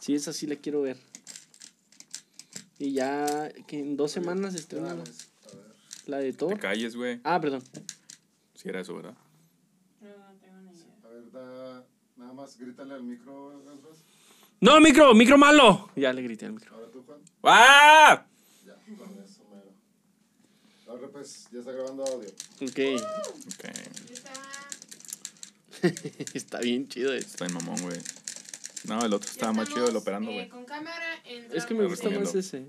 Sí, esa sí la quiero ver. Y ya que en dos semanas se estrena la, la de Te Thor. calles, güey. Ah, perdón. Si era eso, ¿verdad? No, no tengo ni idea. A ver, da, nada más grítale al micro. No, micro, micro malo. Ya le grité al micro. Ahora tú, Juan. ¡Ah! Ya, con eso, mero. Ahora pues, ya está grabando audio. Ok. Ok. Está Está bien chido esto. Está en mamón, güey. No, el otro estaba más chido el operando, eh, güey. con cámara entramos. Es que me gusta más ese.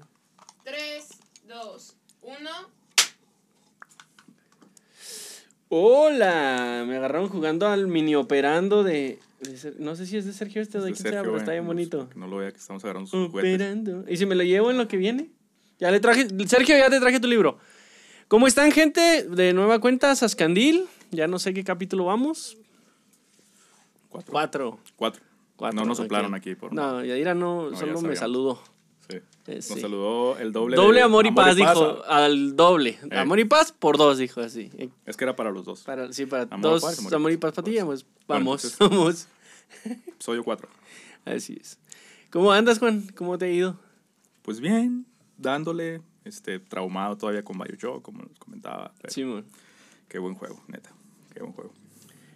3, 2, 1. Hola, me agarraron jugando al mini operando de, de Ser- no sé si es de Sergio este o de Es de quién sea, pero está güey. bien bonito. Que no lo vea que estamos agarrando sus juguetes. Operando. ¿Y si me lo llevo en lo que viene? Ya le traje, Sergio, ya te traje tu libro. ¿Cómo están, gente? De nueva cuenta, Sascandil. Ya no sé qué capítulo vamos. Cuatro. Cuatro. Cuatro. Cuatro, no nos soplaron aquí por No, Yadira no, No, solo me saludó. Sí. Eh, Nos sí. saludó el doble. Doble de amor y paz, dijo. Al doble. Eh. Amor y paz por dos, dijo así. Eh, Es que era para los dos. Para, sí, para Amor, dos. paz, amor y amor y paz. para ti, pues Bueno, vamos, entonces- vamos. Soy yo cuatro. Así es. ¿Cómo andas, Juan? ¿Cómo te ha ido? Pues bien, dándole, este, traumado todavía con Bioshock, como les comentaba. pero Simón. Qué buen juego, neta. Qué buen juego.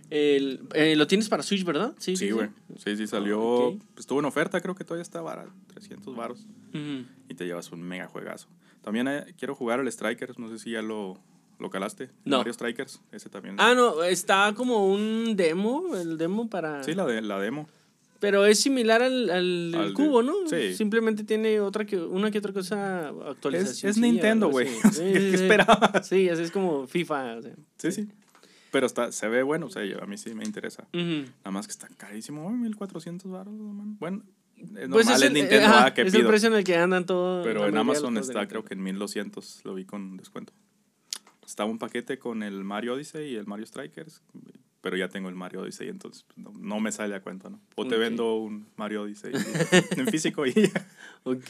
El, eh, lo tienes para Switch, ¿verdad? Sí, Sí, güey. Sí, sí, salió. Ok. Estuvo en oferta, creo que todavía está barato. 300 varos. Ujú. Y te llevas un mega juegazo. También eh, quiero jugar al Strikers. No sé si ya lo, lo calaste. No. Mario Strikers. Ese también. Ah, no, está como un demo, el demo para... Sí, la, de, la demo. Pero es similar al, al, Al de- cubo, ¿no? sí. Simplemente tiene otra que una que otra cosa Es, actualización. es Nintendo, güey. O sea, ¿Qué, qué esperabas? Sí, así es como FIFA. o sea. Sí, sí. Pero está, se ve bueno. O sea, yo- a mí sí me interesa. Ujú. Nada más que está carísimo. güey, 1400 varos, man. Bueno, es Pues normal, es, el- Nintendo, ajá, ah, que es el pido. precio en el que andan todo. Pero en Amazon de está, creo que en 1200 lo vi con descuento. Estaba un paquete con el Mario Odyssey y el Mario Strikers. Pero ya tengo el Mario Odyssey, entonces no, no me sale a cuenta, ¿no? O te Ok. vendo un Mario Odyssey en físico y ya. Ok.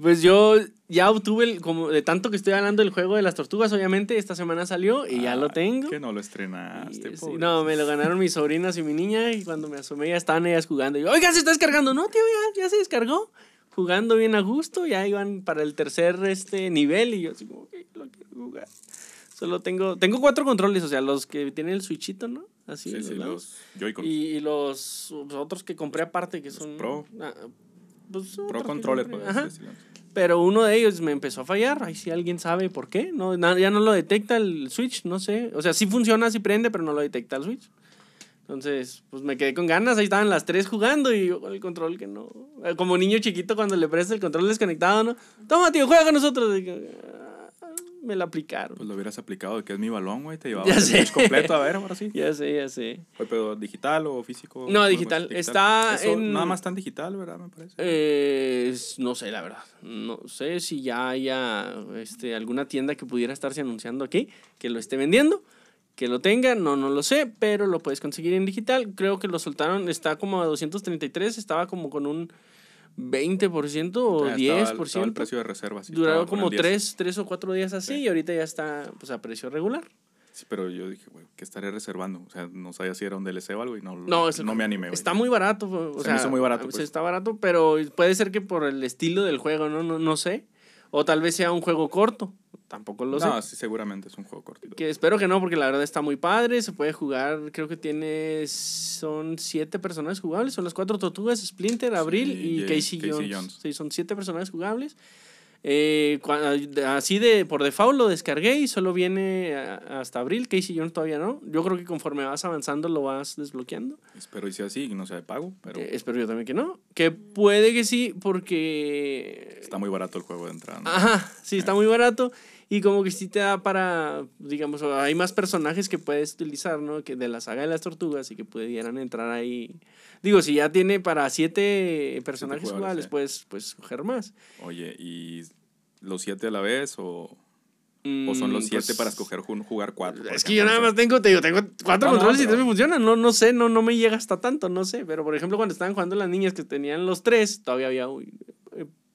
Pues yo ya obtuve, el, como de tanto que estoy hablando del juego de las tortugas, obviamente, esta semana salió y ya lo Ah, tengo. Que no lo Y, estrenaste, sí, no, me lo ganaron mis sobrinas y mi niña y cuando me asomé ya estaban ellas jugando. Y yo, oiga, se está descargando. No, tío, ya, ya se descargó. Jugando bien a gusto, ya iban para el tercer este, nivel y yo así como, ok, lo quiero jugar. Solo tengo, tengo cuatro controles, o sea, los que tienen el switchito, ¿no? Así, Sí, los sí, los. Y, y los, los otros que compré aparte, que Los son... Pro. ah, pues, Pro Controller, Ajá. sí, sí, Pero uno de ellos me empezó a fallar. Ahí si alguien sabe por qué. No, ya no lo detecta el Switch, no sé. O sea, sí funciona, sí prende, pero no lo detecta el Switch. Entonces, pues me quedé con ganas. Ahí estaban las tres jugando y yo con el control que no. Como niño chiquito cuando le presta el control desconectado, ¿no? Toma, tío, juega con nosotros. Y me lo aplicaron. Pues lo hubieras aplicado, que es mi balón, güey. Te llevaba Ya el completo, a ver, ahora sí. Ya sé, ya sé. Oye, pero digital o físico. No, digital. Está Eso en- Nada más tan digital, ¿verdad? Me parece. Eh, es- no sé, la verdad. No sé si ya haya este, alguna tienda que pudiera estarse anunciando aquí, que lo esté vendiendo, que lo tenga, no, no lo sé, pero lo puedes conseguir en digital. Creo que lo soltaron, está como a 233, estaba como con un 20% o Ya estaba el- estaba el 10%. precio de reserva. sí, Duraron estaba como el 10. 3, tres o 4 días así Sí. y ahorita ya está pues, a precio regular. Sí, pero yo dije, güey, ¿qué estaré reservando? O sea, no sabía si era un DLC o algo y no, No, es el- no me animé. Está muy barato. O Se me sea, hizo muy barato, pues. Está barato, pero puede ser que por el estilo del juego, ¿no? No, no sé. O tal vez sea un juego corto. Tampoco lo sé. No, sí, seguramente es un juego cortito. Que espero que no, porque la verdad está muy padre. Se puede jugar, creo que tiene. Son siete personajes jugables. Son las cuatro tortugas: Splinter, Abril Sí, y Jay- Casey, Casey Jones. Jones. Sí, son siete personajes jugables. Eh, así de por default lo descargué y solo viene a- hasta abril. Casey Jones todavía no. Yo creo que conforme vas avanzando lo vas desbloqueando. Espero y sea así y no sea de pago, pero Eh, espero yo también que no. Que puede que sí, porque. está muy barato el juego de entrada. ¿no? Ajá, sí, está muy barato. Y como que sí te da para, digamos, hay más personajes que puedes utilizar, ¿no? Que de la saga de las tortugas y que pudieran entrar ahí. Digo, si ya tiene para siete personajes jugables, sí. puedes, puedes coger más. Oye, ¿y los siete a la vez o, o son los Mm, siete pues, para escoger jugar cuatro? Es que ejemplo? yo nada más tengo, te digo, tengo cuatro No, no, controles y pero- tres me funcionan. No, no sé, no, no me llega hasta tanto, no sé. Pero por ejemplo, cuando estaban jugando las niñas que tenían los tres, todavía había, uy,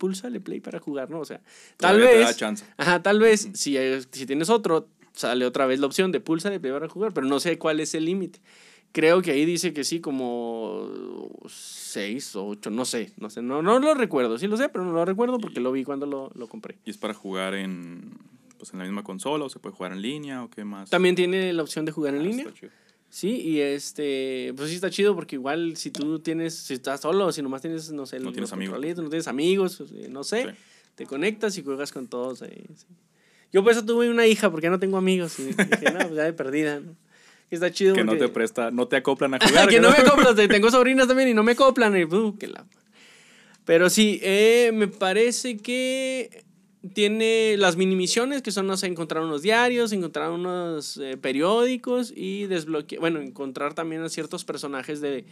eh, púlsale play para jugar, ¿no? O sea, tal Todavía te da vez. chance. Ajá, tal vez si, si tienes otro, sale otra vez la opción de pulsa de play para jugar, pero no sé cuál es el límite. creo que ahí dice que sí, como seis o ocho, no sé, no sé, no, no lo recuerdo, sí lo sé, pero no lo recuerdo porque lo vi cuando lo, lo compré. ¿Y es para jugar en, pues, en la misma consola o se puede jugar en línea o qué más? También tiene la opción de jugar en Ah, línea. está chido. Sí, y este, pues sí está chido porque igual si tú tienes, si estás solo, si nomás tienes, no sé, No tienes amigos. no tienes amigos, eh, no sé, Sí. te conectas y juegas con todos ahí. sí. Yo por eso tuve una hija porque no tengo amigos y dije, no, pues ya de perdida, Está chido Que no te presta, no te acoplan a jugar. que no me acoplan, te- tengo sobrinas también y no me acoplan. Y, uh, que la- Pero sí, eh, me parece que tiene las mini misiones que son, no sé, encontrar unos diarios, encontrar unos eh, periódicos y desbloquear, bueno, encontrar también a ciertos personajes de,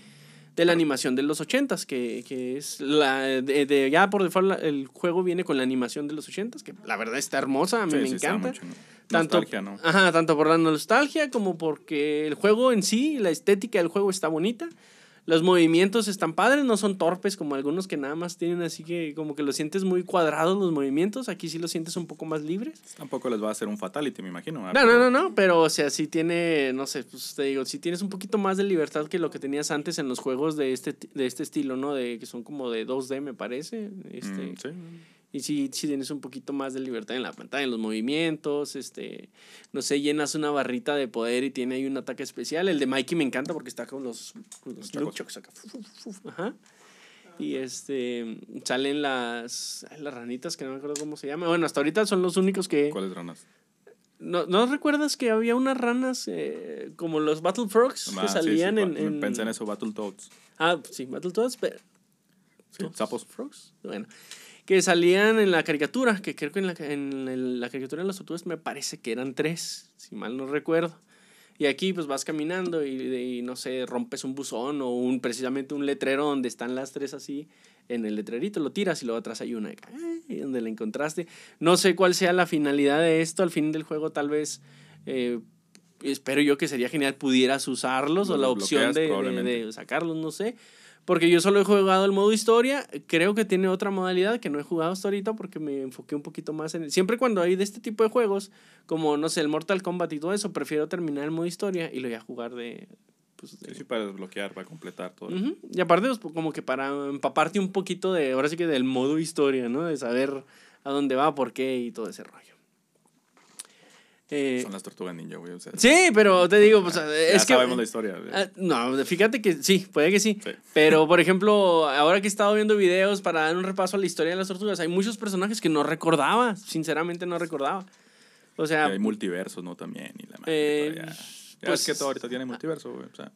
de la animación de los ochentas, que, que es la de, de- ya por default el juego viene con la animación de los ochentas, que la verdad está hermosa, a mí Sí, me sí, encanta. mucho, ¿no? Tanto, Nostalgia, ¿no? Ajá, tanto por la nostalgia como porque el juego en sí, la estética del juego está bonita. Los movimientos están padres, no son torpes como algunos que nada más tienen así que como que los sientes muy cuadrados los movimientos. Aquí sí los sientes un poco más libres. Tampoco les va a hacer un fatality, me imagino. ¿verdad? No, no, no, no, pero o sea, sí tiene, no sé, pues te digo, sí tienes un poquito más de libertad que lo que tenías antes en los juegos de este, de este estilo, ¿no? De que son como de 2D, me parece. Este, Mm, sí. Y sí, sí tienes un poquito más de libertad en la pantalla, en los movimientos, este, no sé, llenas una barrita de poder y tiene ahí un ataque especial. El de Mikey me encanta porque está con los, con los chacos. nunchucks acá. Ajá. Y este, salen las, las ranitas que no me acuerdo cómo se llama. Bueno, hasta ahorita son los únicos que... ¿Cuáles ranas? ¿No, ¿no recuerdas que había unas ranas eh, como los Battle Frogs Ah, que sí, salían sí, en, pa- en- Pensé en eso, Battletoads. Ah, sí, Battletoads, pero... Sí, ¿Toads? sapos. Frogs. Bueno, que salían en la caricatura, que creo que en la, en el- la caricatura de las tortugas me parece que eran tres, si mal no recuerdo. Y aquí pues vas caminando y, y, no sé, rompes un buzón o un precisamente un letrero donde están las tres así en el letrerito, lo tiras y luego atrás hay una y donde la encontraste. No sé cuál sea la finalidad de esto, al fin del juego tal vez... eh, espero yo que sería genial pudieras usarlos o la opción de- de, de sacarlos, no sé. Porque yo solo he jugado el modo historia. Creo que tiene otra modalidad que no he jugado hasta ahorita porque me enfoqué un poquito más en... Siempre cuando hay de este tipo de juegos, como, no sé, el Mortal Kombat y todo eso, prefiero terminar el modo historia y lo voy a jugar de... Pues, de- Sí, sí, para desbloquear, para completar todo. Y aparte, pues, como que para empaparte un poquito de, ahora sí que del modo historia, ¿no? De saber a dónde va, por qué y todo ese rollo. Eh, Son las tortugas ninja, güey. O sea, sí, pero te digo, pues, ya es que... sabemos la historia. güey. Ah, no, fíjate que sí, puede que sí. Sí. Pero, por ejemplo, ahora que he estado viendo videos para dar un repaso a la historia de las tortugas, hay muchos personajes que no recordaba, sinceramente no recordaba. O Y sea, hay multiversos, ¿no? También. Y la Eh, ya, ya pues- es que todo ahorita tiene multiverso, güey. O sea,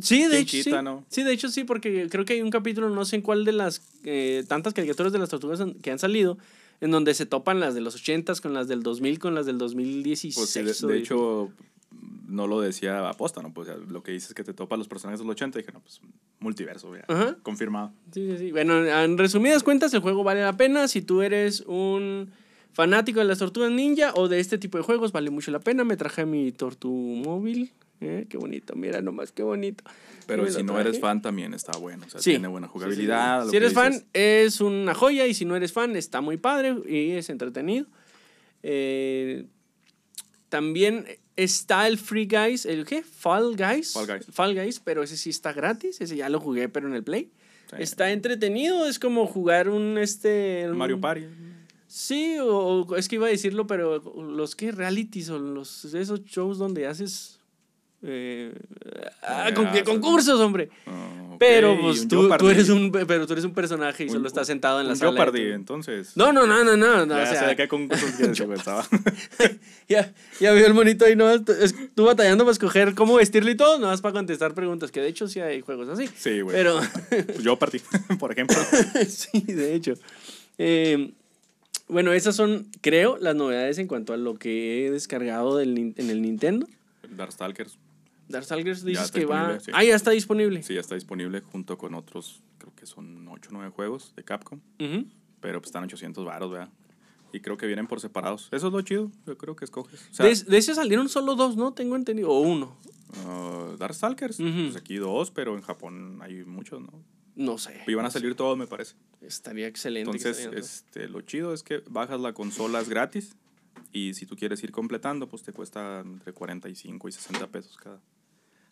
sí, de ¿quién hecho quita, sí. no? Sí, de hecho sí, porque creo que hay un capítulo, no sé en cuál de las eh, tantas caricaturas de las tortugas que han salido, en donde se topan las de los 80s con las del 2000 con las del 2016. pues sí, de, hecho, no lo decía aposta, ¿no? Pues o sea, lo que dices es que te topas los personajes del 80 y dije, no, pues multiverso. Ajá. Confirmado. Sí, sí, sí. Bueno, en resumidas cuentas, el juego vale la pena. Si tú eres un fanático de las tortugas ninja o de este tipo de juegos, vale mucho la pena. Me traje mi tortu móvil. ¿Eh? Qué bonito, mira nomás, qué bonito. Pero si no eres fan, también está bueno. O sea, Sí. tiene buena jugabilidad. Sí, Si eres fan, es una joya. Y si no eres fan, está muy padre y es entretenido. Eh, también está el Free Guys, ¿el qué? Fall Guys. Fall Guys. Fall Guys, pero ese sí está gratis. Ese ya lo jugué, pero en el Play. Está entretenido, es como jugar un este. un- Mario Party. Sí, o, o es que iba a decirlo, pero los que realities o los esos shows donde haces eh, ah, Eh, con, haces- concursos, hombre. Oh, ok, Pero pues tú, tú eres un pero tú eres un personaje y Un- solo estás sentado en la un sala. Jeopardy, tu- entonces. No, no, no, no, no, no, ya o sea, de qué concursos quieres, ya, ya vio el monito ahí, ¿no? Tú- batallando para escoger cómo vestirlo y todo, no más para contestar preguntas, que de hecho sí hay juegos así. Sí, güey. Pero, Yo partí, por ejemplo. sí, de hecho. Eh, bueno, esas son, creo, las novedades en cuanto a lo que he descargado del, en el Nintendo. Darkstalkers Darkstalkers dices que va... sí. Ah, ya está disponible. sí ya está disponible junto con otros, creo que son 8 o 9 juegos de Capcom. Ujú. Pero pues están 800 baros, ¿verdad? Y creo que vienen por separados. Eso es lo chido, yo creo que escoges. O sea, de, de ese salieron solo dos, ¿no? Tengo entendido. O uno. uh, Darkstalkers, Ujú. pues aquí dos, pero en Japón hay muchos, ¿no? No sé. Iban a salir todos, me parece. Estaría excelente. Entonces, este, lo chido es que bajas la consola es gratis. Y si tú quieres ir completando, pues te cuesta entre 45 y 60 pesos cada,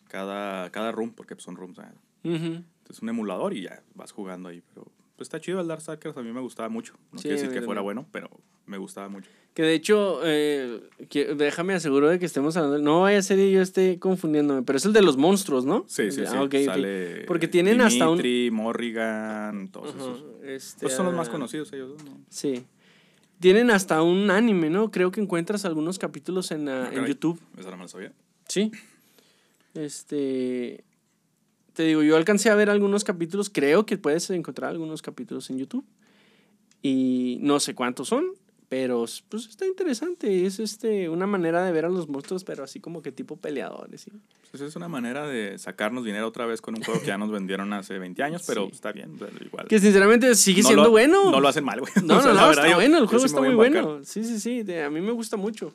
cada, cada room, porque pues, son rooms. Ujú. Es un emulador y ya vas jugando ahí. Pero pues está chido el Darkstalkers, a mí me gustaba mucho. No Sí, quiere a decir que fuera bueno, pero me gustaba mucho. Que de hecho, eh, que- déjame aseguro de que estemos hablando. No vaya a ser que yo esté confundiéndome, pero es el de los monstruos, ¿no? Sí, sí, sí. Ah, ok. Sale Porque tienen hasta un- Morrigan, todos Ajá, esos. este, Pues son los más ah, conocidos ellos, ¿no? Sí. Tienen hasta un anime, ¿no? Creo que encuentras algunos capítulos en, Ah, en. YouTube. Esa no me la sabía. Sí. Este. Te digo, yo alcancé a ver algunos capítulos. Creo que puedes encontrar algunos capítulos en YouTube. Y no sé cuántos son. Pero pues está interesante. Es este una manera de ver a los monstruos, pero así como que tipo peleadores. ¿sí? Pues es una manera de sacarnos dinero otra vez con un juego que ya nos vendieron hace 20 años, pero Sí. está bien, pero igual. Que sinceramente sigue No siendo lo- bueno. No lo hacen mal, güey. No, O sea, no, no, verdad, está yo- bueno, el juego está muy bueno. Sí, sí, sí, de- a mí me gusta mucho.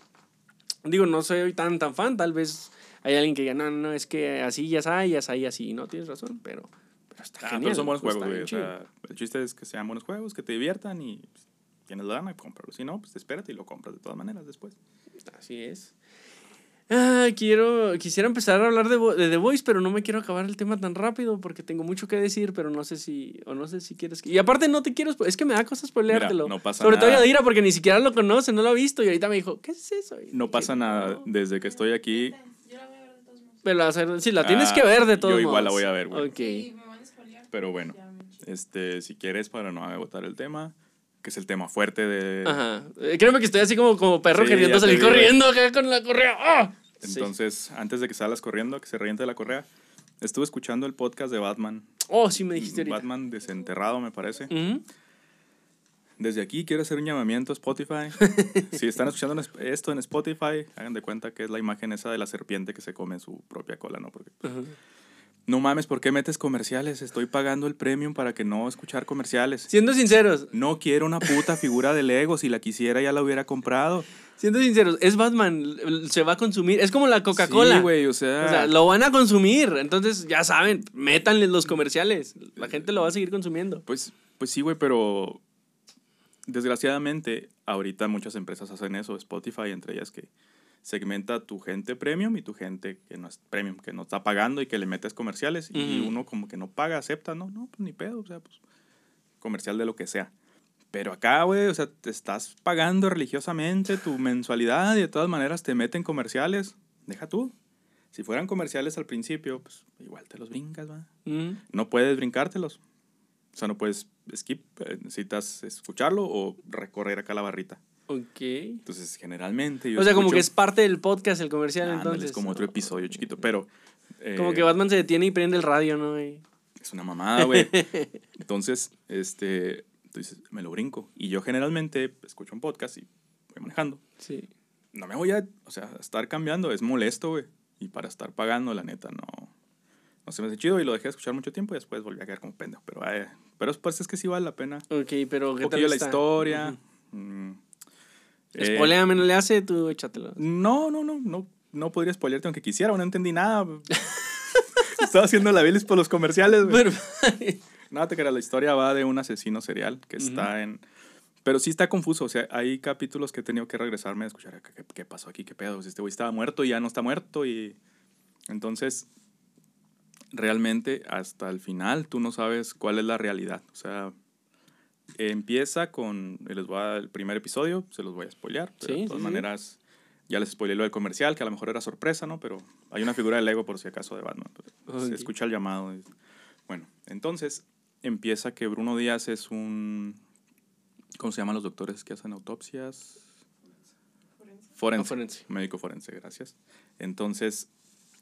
Digo, no soy tan, tan fan, tal vez hay alguien que diga, no, no, es que así ya está, ya está, y así, no, tienes razón, pero, pero está Ah, genial. pero son buenos está juegos, güey. O sea, el chiste es que sean buenos juegos, que te diviertan y pues, tienes la gana, cómpralo. Si no, pues espérate y lo compras de todas maneras después. Así es. Ah, quiero, quisiera empezar a hablar de, de The Voice, pero no me quiero acabar el tema tan rápido porque tengo mucho que decir, pero no sé si, o no sé si quieres. que- Y aparte no te quiero, es que me da cosas spoileártelo. no pasa Sobre todo nada. Yadira porque ni siquiera lo conoce, no lo ha visto y ahorita me dijo, ¿qué es eso? Y No dije, pasa nada. "No". Desde que estoy aquí, La a ver. Pero la, hacer- sí, la tienes Ah, que ver de todos yo igual la modos. voy a ver, güey. Ok. Si me van a pero bueno. Este, si quieres, para no agotar el tema, que es el tema fuerte de... Ajá. Eh, créeme que estoy así como, como perro Sí, queriendo salir güey. corriendo acá con la correa. Sí. Entonces, antes de que salgas corriendo, que se reviente la correa, estuve escuchando el podcast de Batman. Oh, sí me dijiste ahorita. Batman desenterrado, me parece. Ujú. Desde aquí quiero hacer un llamamiento a Spotify. si están escuchando esto en Spotify, hagan de cuenta que es la imagen esa de la serpiente que se come su propia cola, ¿no? Porque, Ajá. no mames, ¿por qué metes comerciales? Estoy pagando el premium para que no escuchar comerciales. Siendo sinceros, No quiero una puta figura de Lego. Si la quisiera, ya la hubiera comprado. siendo sinceros, es Batman, se va a consumir. Es como la Coca-Cola. Sí, güey, o sea. O sea, lo van a consumir. Entonces, ya saben, métanle los comerciales. La gente lo va a seguir consumiendo. Pues, pues sí, güey, pero desgraciadamente ahorita muchas empresas hacen eso, Spotify entre ellas que segmenta tu gente premium y tu gente que no es premium, que no está pagando y que le metes comerciales y uno como que no paga, acepta, no, no, pues ni pedo, o sea, pues comercial de lo que sea. Pero acá, güey, o sea, te estás pagando religiosamente tu mensualidad y de todas maneras te meten comerciales. Deja tú. Si fueran comerciales al principio, pues igual te los brincas, va no puedes brincártelos. O sea, no puedes skip, eh, necesitas escucharlo o recorrer acá la barrita. Ok. Entonces, generalmente yo O sea, como que es parte del podcast el comercial, Ándale, entonces. es como otro episodio chiquito, pero... eh, Como que Batman se detiene y prende el radio, ¿no? Y- Es una mamada, güey. Entonces, este, dices, me lo brinco. Y yo generalmente escucho un podcast y voy manejando. Sí. No me voy a, o sea, estar cambiando, es molesto, güey. Y para estar pagando, la neta, no, no se me hace chido y lo dejé de escuchar mucho tiempo y después volví a quedar como pendejo. Pero, ay, pero pues es que sí vale la pena. Ok, pero Un ¿qué tal poquillo la está? historia. mm, eh, no le hace, tú échatelo. no, no, no, no, no podría spoilearte aunque quisiera, no entendí nada. Estaba haciendo la bilis por los comerciales, güey. Pero- No, te creas, la historia va de un asesino serial que Ujú. está en... Pero sí está confuso, o sea, hay capítulos que he tenido que regresarme a escuchar qué, qué- pasó aquí, qué pedo, este güey estaba muerto y ya no está muerto y... Entonces, realmente hasta el final tú no sabes cuál es la realidad, o sea, empieza con, les voy a el primer episodio, se los voy a spoilear, pero Sí, de todas sí, sí. maneras, ya les spoileé lo del comercial, que a lo mejor era sorpresa, ¿no? Pero hay una figura de Lego por si acaso de Batman, pues, se escucha el llamado. y- Bueno, entonces empieza que Bruno Díaz es un, ¿cómo se llaman los doctores que hacen autopsias? Forense. Ah, forense. Médico forense, gracias. Entonces,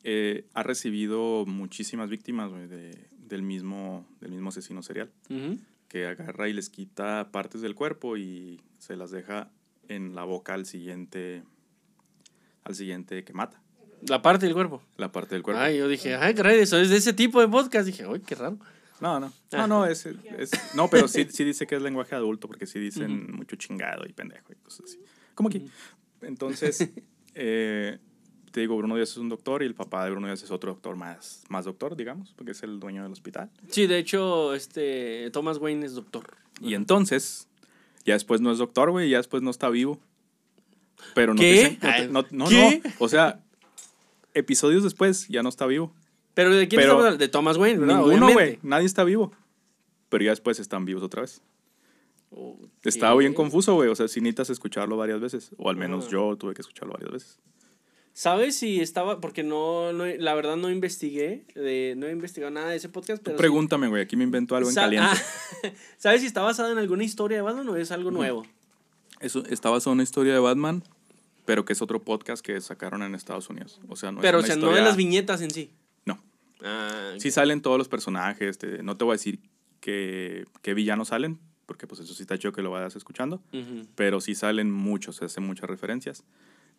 eh, ha recibido muchísimas víctimas güey, de- del, mismo, del mismo asesino serial Ujú. que agarra y les quita partes del cuerpo y se las deja en la boca al siguiente al siguiente que mata La parte del cuerpo. la parte del cuerpo Ay, yo dije, ay, caray, eso es de ese tipo de podcast. Dije, ay, qué raro. no no Ah. no no es, es- no pero sí, sí dice que es lenguaje adulto porque sí dicen mucho chingado y pendejo y cosas así como aquí entonces eh, te digo Bruno Díaz es un doctor y el papá de Bruno Díaz es otro doctor más más doctor digamos porque es el dueño del hospital Sí, de hecho, este, Thomas Wayne es doctor. Y entonces, ya después no es doctor, güey, ya después no está vivo. Pero no ¿Qué? dicen- no, Ay, no, no, ¿qué? no. O sea, episodios después ya no está vivo. Pero ¿de quién Pero- estamos hablando? De Thomas Wayne, ¿verdad? Ninguno, güey. Nadie está vivo. Pero ya después están vivos otra vez. Ok. Estaba bien confuso, güey. O sea, sí necesitas escucharlo varias veces. O al menos Ah. yo tuve que escucharlo varias veces. ¿Sabes si estaba? Porque no, no la verdad no investigué, de, no he investigado nada de ese podcast, pero... sí- Pregúntame, güey. Aquí me invento algo en caliente. Ah, ¿Sabes si está basado en alguna historia de Batman o es algo nuevo? Eso está basado en una historia de Batman, pero que es otro podcast que sacaron en Estados Unidos. O sea, no pero, o es una sea, no de las viñetas en sí. No. Ah, Sí salen todos los personajes. te- no te voy a decir que, qué villanos salen, porque pues eso sí está chido que lo vayas escuchando. ujú. Pero sí salen muchos, se hacen muchas referencias.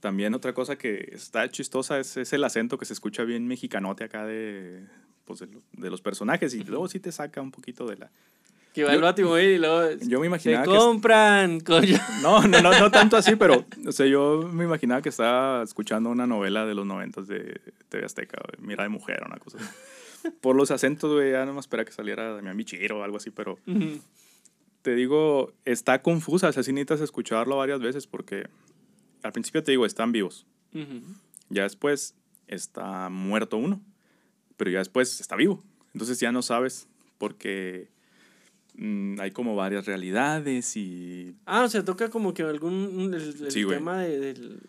También otra cosa que está chistosa es, es el acento que se escucha bien mexicanote acá de, pues, de, lo- de los personajes y luego sí te saca un poquito de la... Que va el Yo- Batimóvil y luego... Yo me imaginaba que... compran con... No, no, no, no tanto así, pero o sea, yo me imaginaba que estaba escuchando una novela de los noventas de TV Azteca, Mira de Mujer, una cosa así. Por los acentos, güey, ya no me espera que saliera Damián Bichir o algo así, pero te digo, está confusa, o sea, sí necesitas escucharlo varias veces porque al principio te digo, están vivos, ya después está muerto uno, pero ya después está vivo. Entonces ya no sabes porque mm, hay como varias realidades y Ah, o sea, toca como que algún... El, el Sí, güey. tema de- del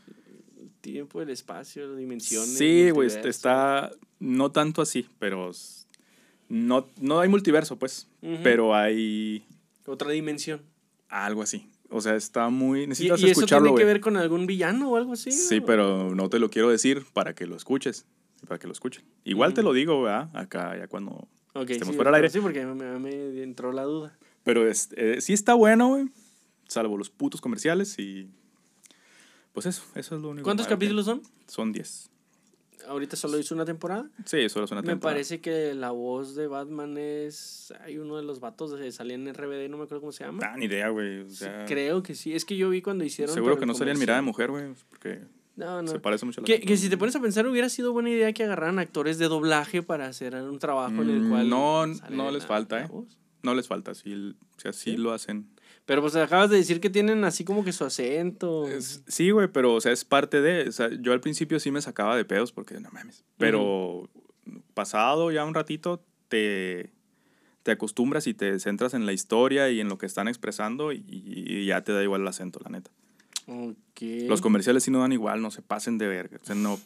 tiempo, el espacio, dimensiones. Sí, güey, está no tanto así, pero no, no hay multiverso, pues, pero hay Otra dimensión. algo así. O sea, está muy... ¿Y, Necesitas y eso escucharlo, tiene que güey. ver con algún villano o algo así? Sí, o- pero no te lo quiero decir para que lo escuches, para que lo escuchen. Igual te Ujú. lo digo, ¿verdad? Acá ya cuando... Ok, estemos sí, fuera al aire. Sí, porque me, me entró la duda. Pero es, eh, sí está bueno, güey, salvo los putos comerciales y... Pues eso, eso es lo único. ¿Cuántos que- capítulos son? Son 10. Ahorita solo hizo una temporada. Sí, solo es una Me temporada. parece que la voz de Batman es. Hay uno de los vatos que salía en RBD, no me acuerdo cómo se llama. Ah, ni idea, güey. O Sí, sea, creo que sí. Es que yo vi cuando hicieron. seguro que no salía en mirada de mujer, güey, porque No, no. se parece mucho a la Que, que si te pones a pensar, hubiera sido buena idea que agarraran actores de doblaje para hacer un trabajo en el Mm, cual. no, no la- les falta, la ¿eh? voz. No les falta, sí, o sea, sí, ¿Sí? lo hacen. Pero pues acabas de decir que tienen así como que su acento. Es- sí, güey, pero, o sea, es parte de, o sea, yo al principio sí me sacaba de pedos porque, no mames, pero pasado ya un ratito te, te acostumbras y te centras en la historia y en lo que están expresando y, y ya te da igual el acento, la neta. Los comerciales sí no dan igual, no se pasen de verga, o sea, no,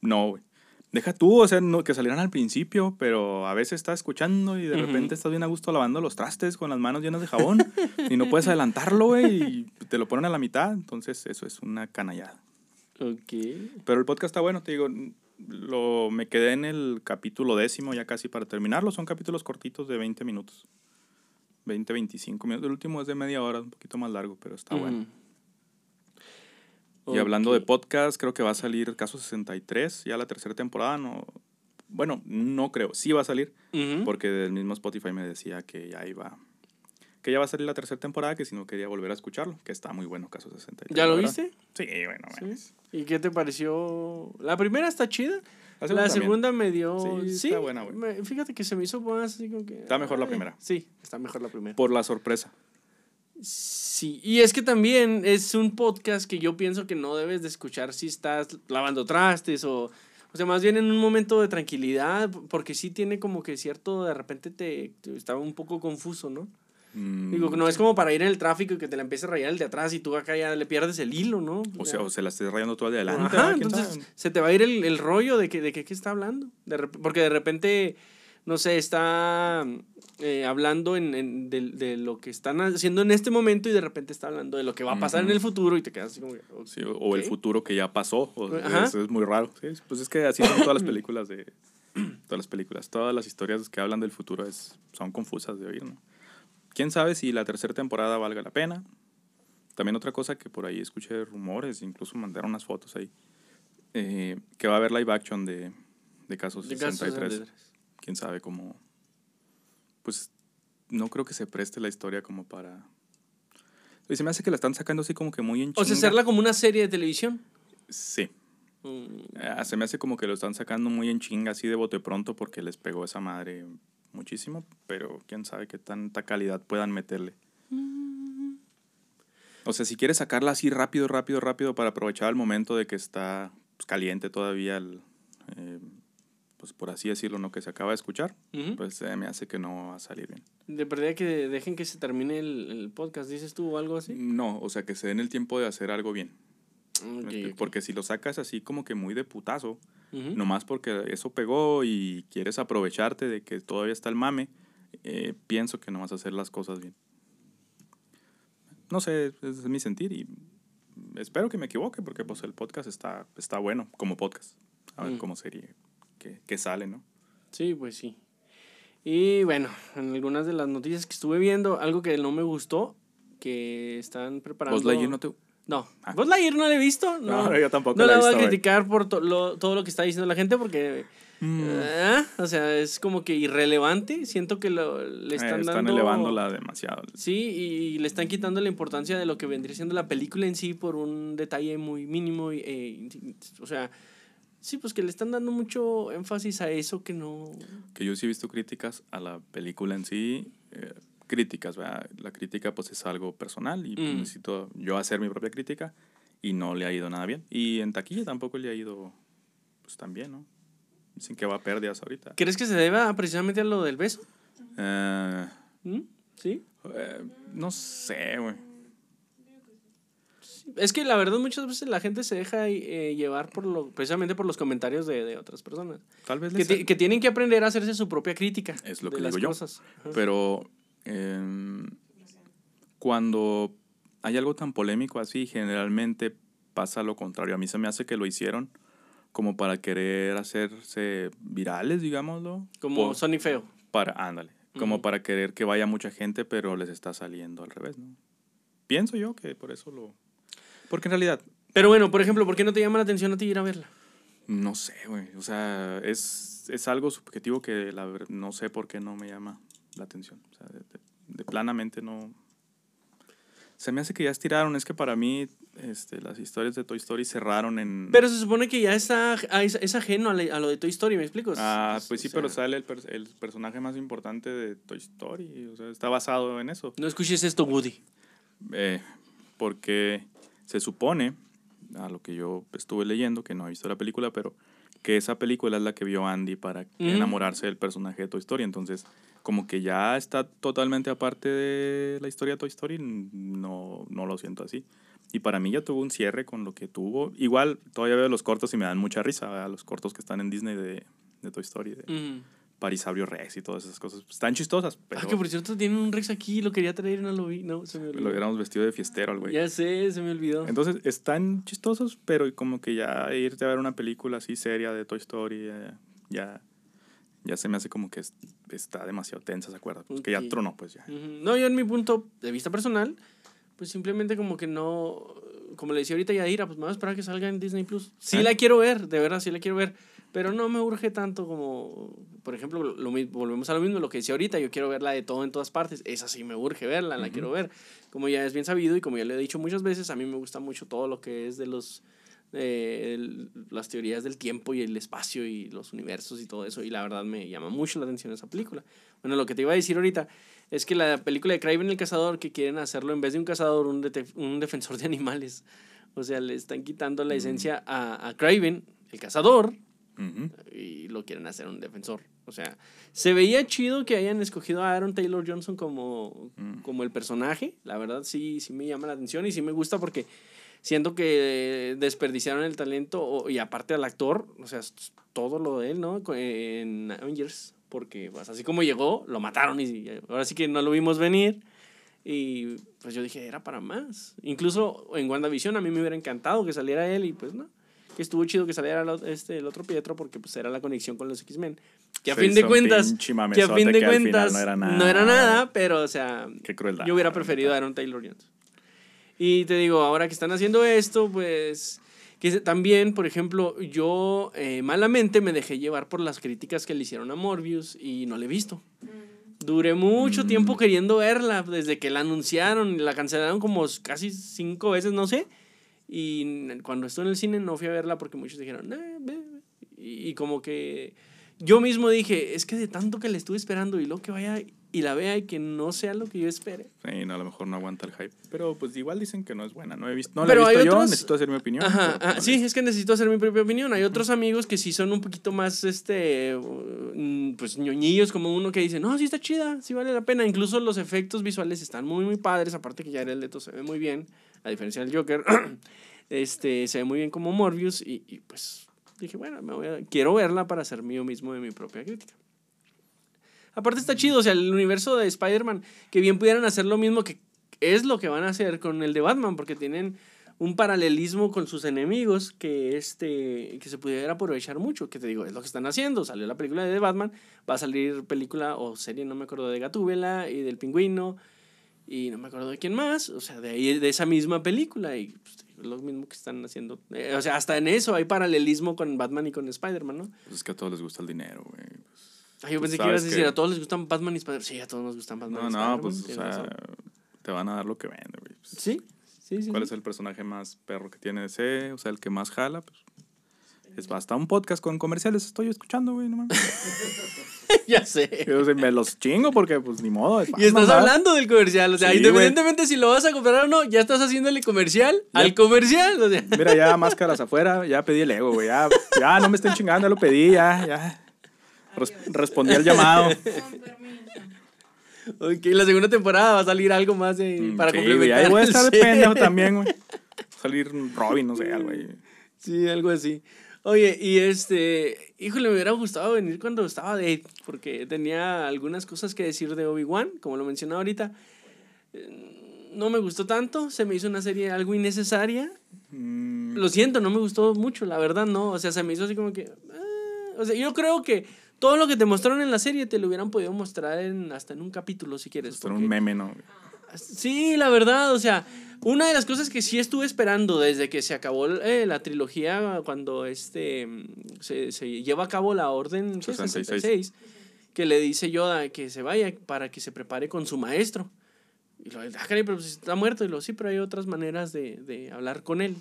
no, güey. Deja tú, o sea, no, que salieran al principio, pero a veces estás escuchando y de repente estás bien a gusto lavando los trastes con las manos llenas de jabón y no puedes adelantarlo, güey, y te lo ponen a la mitad, entonces eso es una canallada. Ok. Pero el podcast está bueno, te digo, lo, me quedé en el capítulo décimo ya casi para terminarlo, son capítulos cortitos de 20 minutos. 20, 25 minutos. El último es de media hora, un poquito más largo, pero está bueno. Ujú. Y hablando de podcast, creo que va a salir Caso 63, ya la tercera temporada, no... Bueno, no creo, sí va a salir, Ujú. porque del mismo Spotify me decía que ya iba... Que ya va a salir la tercera temporada, que si no quería volver a escucharlo, que está muy bueno Caso 63. ¿Ya la lo verdad. viste? Sí, bueno, Sí. ¿Y qué te pareció? La primera está chida. La La segunda segunda, también. me dio. Sí, Sí, está buena, güey. Fíjate que se me hizo más así como que. Está mejor la primera. Sí, está mejor la primera. Por la sorpresa. Sí, y es que también es un podcast que yo pienso que no debes de escuchar si estás lavando trastes o. O sea, más bien en un momento de tranquilidad, porque sí tiene como que cierto, de repente te, te estaba un poco confuso, ¿no? Mm, Digo, no es como para ir en el tráfico y que te la empiece a rayar el de atrás y tú acá ya le pierdes el hilo, ¿no? O sea, o se la estés rayando todo de adelante. Ajá, ¿verdad? ¿Quién entonces sabe? se te va a ir el, el rollo de que, de que qué está hablando. De porque de repente, no sé, está eh, hablando en, en- de, de lo que están haciendo en este momento y de repente está hablando de lo que va a pasar en Ujú. el futuro y te quedas así como que, ok. Sí, o- el futuro que ya pasó. o- eso es muy raro. Sí, pues es que así son todas las películas de. Todas las películas. Todas las historias que hablan del futuro es, son confusas de oír, ¿no? Quién sabe si la tercera temporada valga la pena. También otra cosa que por ahí escuché rumores, incluso mandaron unas fotos ahí. eh, que va a haber live action de, de Casos De casos 63. 63. Quién sabe cómo. Pues no creo que se preste la historia como para. Y se me hace que la están sacando así como que muy en O sea, chinga. hacerla como una serie de televisión. Sí. Mm, Ah, se me hace como que lo están sacando muy en chinga, así de bote pronto, porque les pegó esa madre muchísimo, pero quién sabe qué tanta calidad puedan meterle. O sea, si quieres sacarla así rápido, rápido, rápido para aprovechar el momento de que está pues, caliente todavía el, eh, pues por así decirlo, no que se acaba de escuchar, Ujú. pues se me hace que no va a salir bien. De verdad que dejen que se termine el, el podcast, dices tú o algo así. No, o sea, que se den el tiempo de hacer algo bien. ¿me Ok, explico? ok. Porque si lo sacas así como que muy de putazo, Ujú. nomás porque eso pegó y quieres aprovecharte de que todavía está el mame, eh, pienso que no vas a hacer las cosas bien. No sé, ese es mi sentir y espero que me equivoque porque pues el podcast está, está bueno como podcast. A ver Mm. cómo sería que, que sale, ¿no? Sí, pues sí. Y bueno, en algunas de las noticias que estuve viendo, algo que no me gustó, que están preparando... Buzz Lightyear no te... No, Ah. Buzz Lightyear no la he visto. No, No, yo tampoco No la voy a criticar por to- lo- todo lo que está diciendo la gente porque... Mm. ah, o sea, es como que irrelevante. Siento que lo, le Eh, están, están dando... elevándola demasiado. Sí, y le están quitando la importancia de lo que vendría siendo la película en sí por un detalle muy mínimo. y, eh, o sea, sí, pues que le están dando mucho énfasis a eso que no... Que yo sí he visto críticas a la película en sí. eh, críticas, ¿verdad? La crítica pues es algo personal y pues, Mm. necesito yo hacer mi propia crítica y no le ha ido nada bien. Y en taquilla tampoco le ha ido pues tan bien, ¿no? Dicen que va a pérdidas ahorita. ¿Crees que se deba precisamente a lo del beso? Eh, ¿Mm? ¿Sí? eh, no sé, güey. Es que la verdad muchas veces la gente se deja eh, llevar por lo, precisamente por los comentarios de, de otras personas. Tal vez Que, que tienen que aprender a hacerse su propia crítica. Es lo de que las digo yo. cosas. Pero em, cuando hay algo tan polémico así, generalmente pasa lo contrario. A mí se me hace que lo hicieron como para querer hacerse virales, digámoslo. Como Por- Sony Feo. para, ándale. Como para querer que vaya mucha gente, pero les está saliendo al revés, ¿no? Pienso yo que por eso lo... Porque en realidad, Pero bueno, por ejemplo, ¿por qué no te llama la atención a ti ir a verla? no sé, güey. O sea, es, es algo subjetivo que la, no sé por qué no me llama la atención. O sea, de, de- de planamente no... Se me hace que ya estiraron. Es que para mí este, las historias de Toy Story cerraron en... Pero se supone que ya está, ah, es, ajeno a, lo de Toy Story, ¿me explico? Ah, Es- pues sí, o pero sale el, per- el personaje más importante de Toy Story. O sea, está basado en eso. No escuches esto, Woody. Eh, porque se supone, a lo que yo estuve leyendo, que no he visto la película, pero que esa película es la que vio Andy para Mm. enamorarse del personaje de Toy Story. Entonces, como que ya está totalmente aparte de la historia de Toy Story, no, no lo siento así. Y para mí ya tuvo un cierre con lo que tuvo. Igual, todavía veo los cortos y me dan mucha risa, ¿verdad? los cortos que están en Disney de, de Toy Story, de Ujú. Parisabrio Rex y todas esas cosas. Están chistosas, pero Ah, que por cierto tienen un Rex aquí, lo quería traer y no lo vi. No, se me lo olvidó. hubiéramos vestido de fiestero al güey. Ya sé, se me olvidó. Entonces están chistosos, pero como que ya irte a ver una película así seria de Toy Story, eh, ya, ya se me hace como que es- está demasiado tensa, ¿se acuerda? Pues que Ok. ya tronó, pues ya. Ujú. No, yo en mi punto de vista personal, pues simplemente como que no, como le decía ahorita Yadira, pues me voy a esperar a que salga en Disney Plus. Sí ¿Eh? la quiero ver, de verdad sí la quiero ver, pero no me urge tanto como, por ejemplo, lo, volvemos a lo mismo, lo que decía ahorita, yo quiero verla de todo en todas partes, esa sí me urge verla, la quiero ver. Como ya es bien sabido y como ya le he dicho muchas veces, a mí me gusta mucho todo lo que es de los eh, el- las teorías del tiempo y el espacio y los universos y todo eso. Y la verdad me llama mucho la atención esa película. Bueno, lo que te iba a decir ahorita es que la película de Kraven el cazador, que quieren hacerlo en vez de un cazador, un, un defensor de animales. O sea, le están quitando la esencia a, a Kraven, el cazador, Ujú. y lo quieren hacer un defensor. O sea, se veía chido que hayan escogido a Aaron Taylor Johnson como, Mm. como el personaje. La verdad sí, sí me llama la atención y sí me gusta porque siento que desperdiciaron el talento y aparte al actor, o sea, todo lo de él, ¿no? En Avengers, porque pues, así como llegó, lo mataron y ahora sí que no lo vimos venir. Y pues yo dije, era para más. Incluso en WandaVision a mí me hubiera encantado que saliera él y pues no. Que estuvo chido que saliera el, este, el otro Pietro porque pues era la conexión con los X-Men. Que a Se fin de cuentas, que a fin de cuentas no era nada. no era nada, pero o sea, Qué crueldad. yo hubiera preferido a. Aaron Taylor Johnson. Y te digo, ahora que están haciendo esto, pues que también, por ejemplo, yo eh, malamente me dejé llevar por las críticas que le hicieron a Morbius y no la he visto. Duré mucho Mm. tiempo queriendo verla, desde que la anunciaron, la cancelaron como casi cinco veces, no sé. Y cuando estuve en el cine no fui a verla porque muchos dijeron, "Eh, ve, ve". y, y como que yo mismo dije, es que de tanto que le estuve esperando y luego que vaya y la vea y que no sea lo que yo espere. Sí, no, a lo mejor no aguanta el hype. Pero pues igual dicen que no es buena. No he visto, no Pero la he hay visto yo, otros- necesito hacer mi opinión. Ajá, pero, ah, pues, no sí, es que necesito hacer mi propia opinión. Hay otros amigos que sí son un poquito más, este, mm, pues ñoñillos, como uno que dice, no, sí está chida, sí vale la pena. Incluso los efectos visuales están muy, muy padres. Aparte que Jared Leto se ve muy bien, a diferencia del Joker. este, se ve muy bien como Morbius y, y, pues dije, bueno, me voy a- quiero verla para hacer mío mismo de mi propia crítica. Aparte está chido, o sea, el universo de Spider-Man, que bien pudieran hacer lo mismo que es lo que van a hacer con el de Batman, porque tienen un paralelismo con sus enemigos que este que se pudiera aprovechar mucho, que te digo, es lo que están haciendo. Salió la película de Batman, va a salir película o serie, no me acuerdo de Gatúbela y del Pingüino y no me acuerdo de quién más, o sea, de ahí de esa misma película y pues, es lo mismo que están haciendo. Eh, o sea, hasta en eso hay paralelismo con Batman y con Spider-Man, ¿no? Pues es que a todos les gusta el dinero, güey. Pues, Ay, yo Pues pensé que ibas a decir, que- a todos les gustan Batman y Spider-Man. Sí, a todos nos gustan Batman no, y no, Spider-Man. pues, o sea, razón. te van a dar lo que vende, güey. Pues, Sí, sí, sí. ¿Cuál sí. es el personaje más perro que tiene ese? O sea, el que más jala, pues. Es basta un podcast con comerciales, estoy escuchando, güey, no mames. ya sé. Yo, me los chingo porque, pues, ni modo. es Y estás hablando del comercial, o sea, Sí, independientemente si lo vas a comprar o no, ya estás haciéndole comercial Ya. al comercial, o sea. Mira, ya máscaras afuera, ya pedí el ego, güey. Ya, ya no me estén chingando, ya lo pedí, ya, ya. Res- respondí al llamado. Ok, la segunda temporada va a salir algo más de, Mm, para sí, complementar. ahí voy a estar de el pendejo también, güey. Salir Robin, no sé, algo ahí. Sí, algo así. Oye, y este, híjole, me hubiera gustado venir cuando estaba de porque tenía algunas cosas que decir de Obi-Wan, como lo mencioné ahorita. Eh, No me gustó tanto, se me hizo una serie algo innecesaria. Mm, Lo siento, no me gustó mucho, la verdad, no. O sea, se me hizo así como que. ah, o sea, yo creo que todo lo que te mostraron en la serie te lo hubieran podido mostrar en, hasta en un capítulo, si quieres. porque- un meme, ¿no? Sí, la verdad, o sea, una de las cosas que sí estuve esperando desde que se acabó eh, la trilogía, cuando este mm, se, se lleva a cabo la orden ¿qué? 66. 66, que le dice Yoda que se vaya para que se prepare con su maestro. Y lo, ah, caray, pero está muerto. Y lo, sí, pero hay otras maneras de, de hablar con él.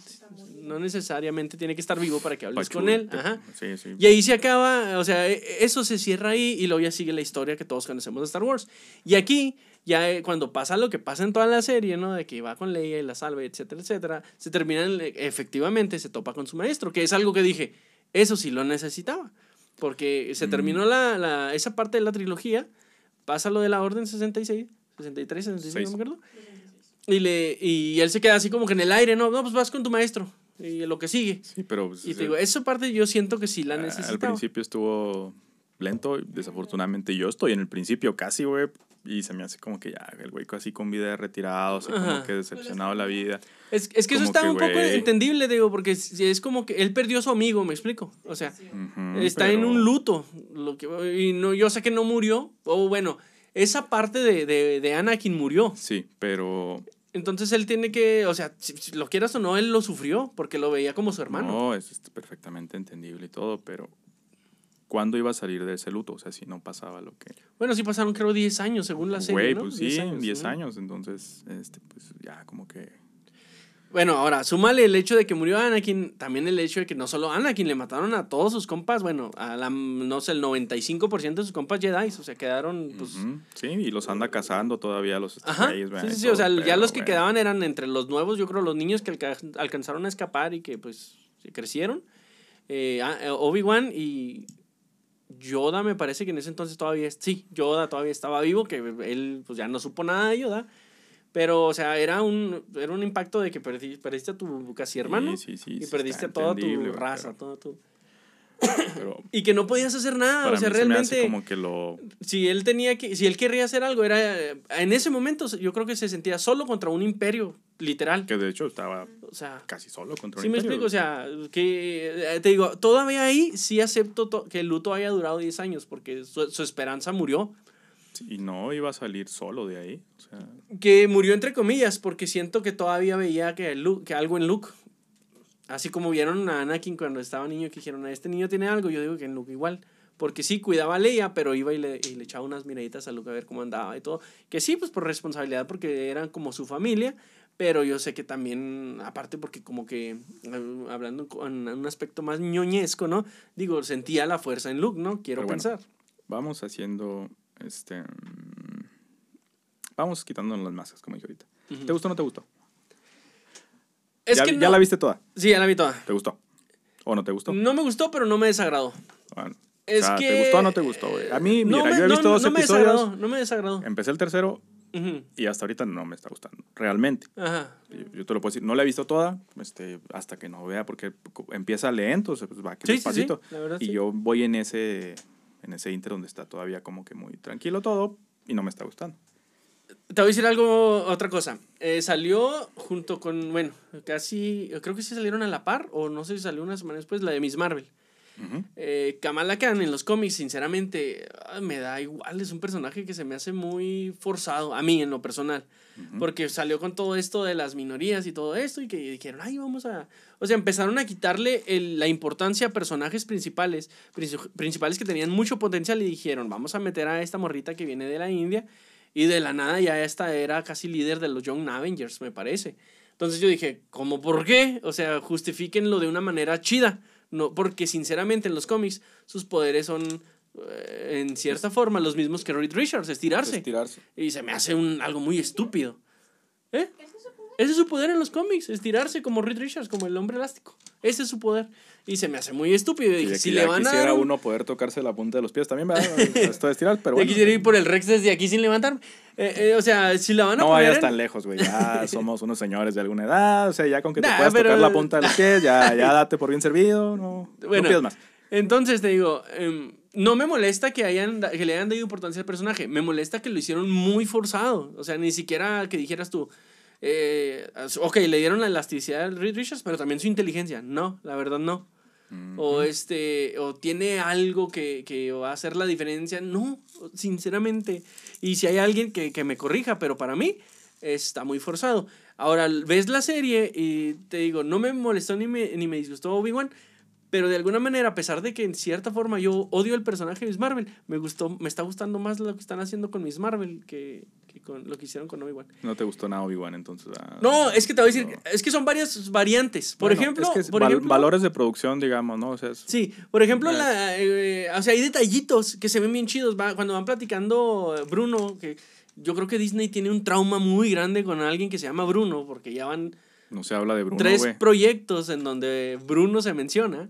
No necesariamente tiene que estar vivo para que hables con él. Ajá. Sí, sí. Y ahí se acaba, o sea, e- eso se cierra ahí y luego ya sigue la historia que todos conocemos de Star Wars. Y aquí, ya eh, cuando pasa lo que pasa en toda la serie, ¿no? De que va con Leia y la salva, etcétera, etcétera, se termina, en- efectivamente, se topa con su maestro, que es algo que dije, eso sí lo necesitaba. Porque se Mm. terminó la, la- esa parte de la trilogía, pasa lo de la Orden 66, 63, 66, no me acuerdo. Y, le, y él se queda así como que en el aire, no, no, pues vas con tu maestro. Y lo que sigue. Sí, pero pues, Y te digo, esa parte yo siento que sí la necesitaba. al principio estuvo lento, desafortunadamente yo estoy en el principio casi, güey, y se me hace como que ya, el güey así con vida de retirado, así Ajá. como que decepcionado de la vida. Es, es que eso está que, un poco güey. entendible, digo, porque es, es como que él perdió a su amigo, me explico. O sea, está en un luto. Lo que, y no, yo sé que no murió. O bueno, esa parte de, de, de Anakin murió. Sí, pero Entonces él tiene que, o sea, si, si lo quieras o no, él lo sufrió porque lo veía como su hermano. no, es perfectamente entendible y todo, pero ¿cuándo iba a salir de ese luto? O sea, si no pasaba lo que... Bueno, sí pasaron creo 10 años según la serie, Güey, ¿no? pues sí, 10 ujú. años, entonces, este, pues ya como que... Bueno, ahora, súmale el hecho de que murió Anakin, también el hecho de que no solo Anakin, le mataron a todos sus compas, bueno, a la, no sé, el 95% de sus compas Jedi, o sea, quedaron, pues... Sí, y los anda cazando todavía los Ajá, güeyes, sí, sí, sí, o sea, ya los que quedaban eran entre los nuevos, yo creo, los niños que alca- alcanzaron a escapar y que, pues, se crecieron. Eh, eh, Obi-Wan y Yoda me parece que en ese entonces todavía, sí, Yoda todavía estaba vivo, que él, pues, ya no supo nada de Yoda. Pero, o sea, era un, era un impacto de que perdí- perdiste a tu casi hermano Sí, sí, sí, y perdiste a toda tu raza, toda tu... Pero Y que no podías hacer nada, o sea, mí se me hace realmente como que lo... si él tenía que, si él querría hacer algo, era, eh, en ese momento yo creo que se sentía solo contra un imperio, literal. Que de hecho estaba O sea, casi solo contra un sí me imperio, explico, o sea, que eh, te digo, todavía ahí sí acepto to- que el luto haya durado 10 años, porque su, su esperanza murió. Y no iba a salir solo de ahí. O sea, Que murió entre comillas, porque siento que todavía veía que, Luke- que algo en Luke. Así como vieron a Anakin cuando estaba niño, que dijeron, este niño tiene algo, yo digo que en Luke igual. Porque sí, cuidaba a Leia, pero iba y le, y le echaba unas miraditas a Luke a ver cómo andaba y todo. Que sí, pues por responsabilidad, porque eran como su familia. Pero yo sé que también, aparte porque como que, eh, hablando con un aspecto más ñoñesco, ¿no? Digo, sentía la fuerza en Luke, ¿no? Quiero bueno. pensar. vamos haciendo este... mm, vamos quitándonos las masas, como dije ahorita. ¿Te gustó o no te gustó? Es ya, que ya no- la viste toda. Sí, ya la vi toda. ¿Te gustó? ¿O no te gustó? No me gustó, pero no me desagradó. Bueno, Es o sea, que... ¿Te gustó o no te gustó, güey? A mí, No mira, me- yo he no- visto dos no me episodios. desagradó, no me desagradó. Empecé el tercero y hasta ahorita no me está gustando. Realmente. Ajá. Yo, yo te lo puedo decir. No la he visto toda este, hasta que no vea, porque empieza lento, pues va aquí Sí, sí, sí, despacito. verdad, y yo voy en ese, en ese inter donde está todavía como que muy tranquilo todo y no me está gustando. Te voy a decir algo, otra cosa. Eh, salió junto con, bueno, casi, creo que sí salieron a la par, o no sé si salió una semana después, la de Miss Marvel. Ujú. Eh, Kamala Khan en los cómics, sinceramente, ah, me da igual. Es un personaje que se me hace muy forzado, a mí en lo personal. Ujú. Porque salió con todo esto de las minorías y todo esto, y que dijeron, ay, vamos a. O sea, empezaron a quitarle el- la importancia a personajes principales, princi- principales que tenían mucho potencial, y dijeron, vamos a meter a esta morrita que viene de la India, y de la nada ya esta era casi líder de los Young Avengers, me parece. Entonces yo dije, ¿cómo por qué? O sea, justifíquenlo de una manera chida. No, porque sinceramente en los cómics sus poderes son eh, en cierta forma los mismos que Reed Richards, estirarse. Estirarse. Y se me hace un, algo muy estúpido. ¿Eh? Ese es su poder en los cómics, estirarse como Reed Richards, como el hombre elástico. Ese es su poder. Y se me hace muy estúpido. Y dije, si le van a quisiera dar un- uno poder tocarse la punta de los pies también, ¿verdad? Esto de estirar, pero bueno. quisiera ir por el Rex desde aquí sin levantarme. Eh, eh, o sea, si la van a No poner vayas en- tan lejos, güey. Ya somos unos señores de alguna edad. O sea, ya con que te Nah, puedas pero- tocar la punta de los pies, ya, ya date por bien servido. No, Bueno, no pidas más. Entonces te digo, em, no me molesta que, hayan, que le hayan dado importancia al personaje. Me molesta que lo hicieron muy forzado. O sea, ni siquiera que dijeras tú, eh, ok, le dieron la elasticidad al Reed Richards, pero también su inteligencia. No, la verdad no. O este, o tiene algo que, que va a hacer la diferencia. No, sinceramente. Y si hay alguien que, que me corrija, pero para mí está muy forzado. Ahora, ves la serie y te digo, no me molestó ni me, ni me disgustó Obi-Wan, pero de alguna manera, a pesar de que en cierta forma yo odio el personaje de Miss Marvel, me gustó, me está gustando más lo que están haciendo con Miss Marvel que, que con lo que hicieron con Obi-Wan. No te gustó nada Obi-Wan, entonces. ah, No, es que te voy a decir, no. es que son varias variantes. Por Bueno, ejemplo, es que es por val- ejemplo- valores de producción, digamos, ¿no? O sea, es- Sí, por ejemplo, la, eh, o sea, hay detallitos que se ven bien chidos. va- cuando van platicando Bruno, que yo creo que Disney tiene un trauma muy grande con alguien que se llama Bruno, porque ya van no se habla de Bruno, tres proyectos en donde Bruno se menciona.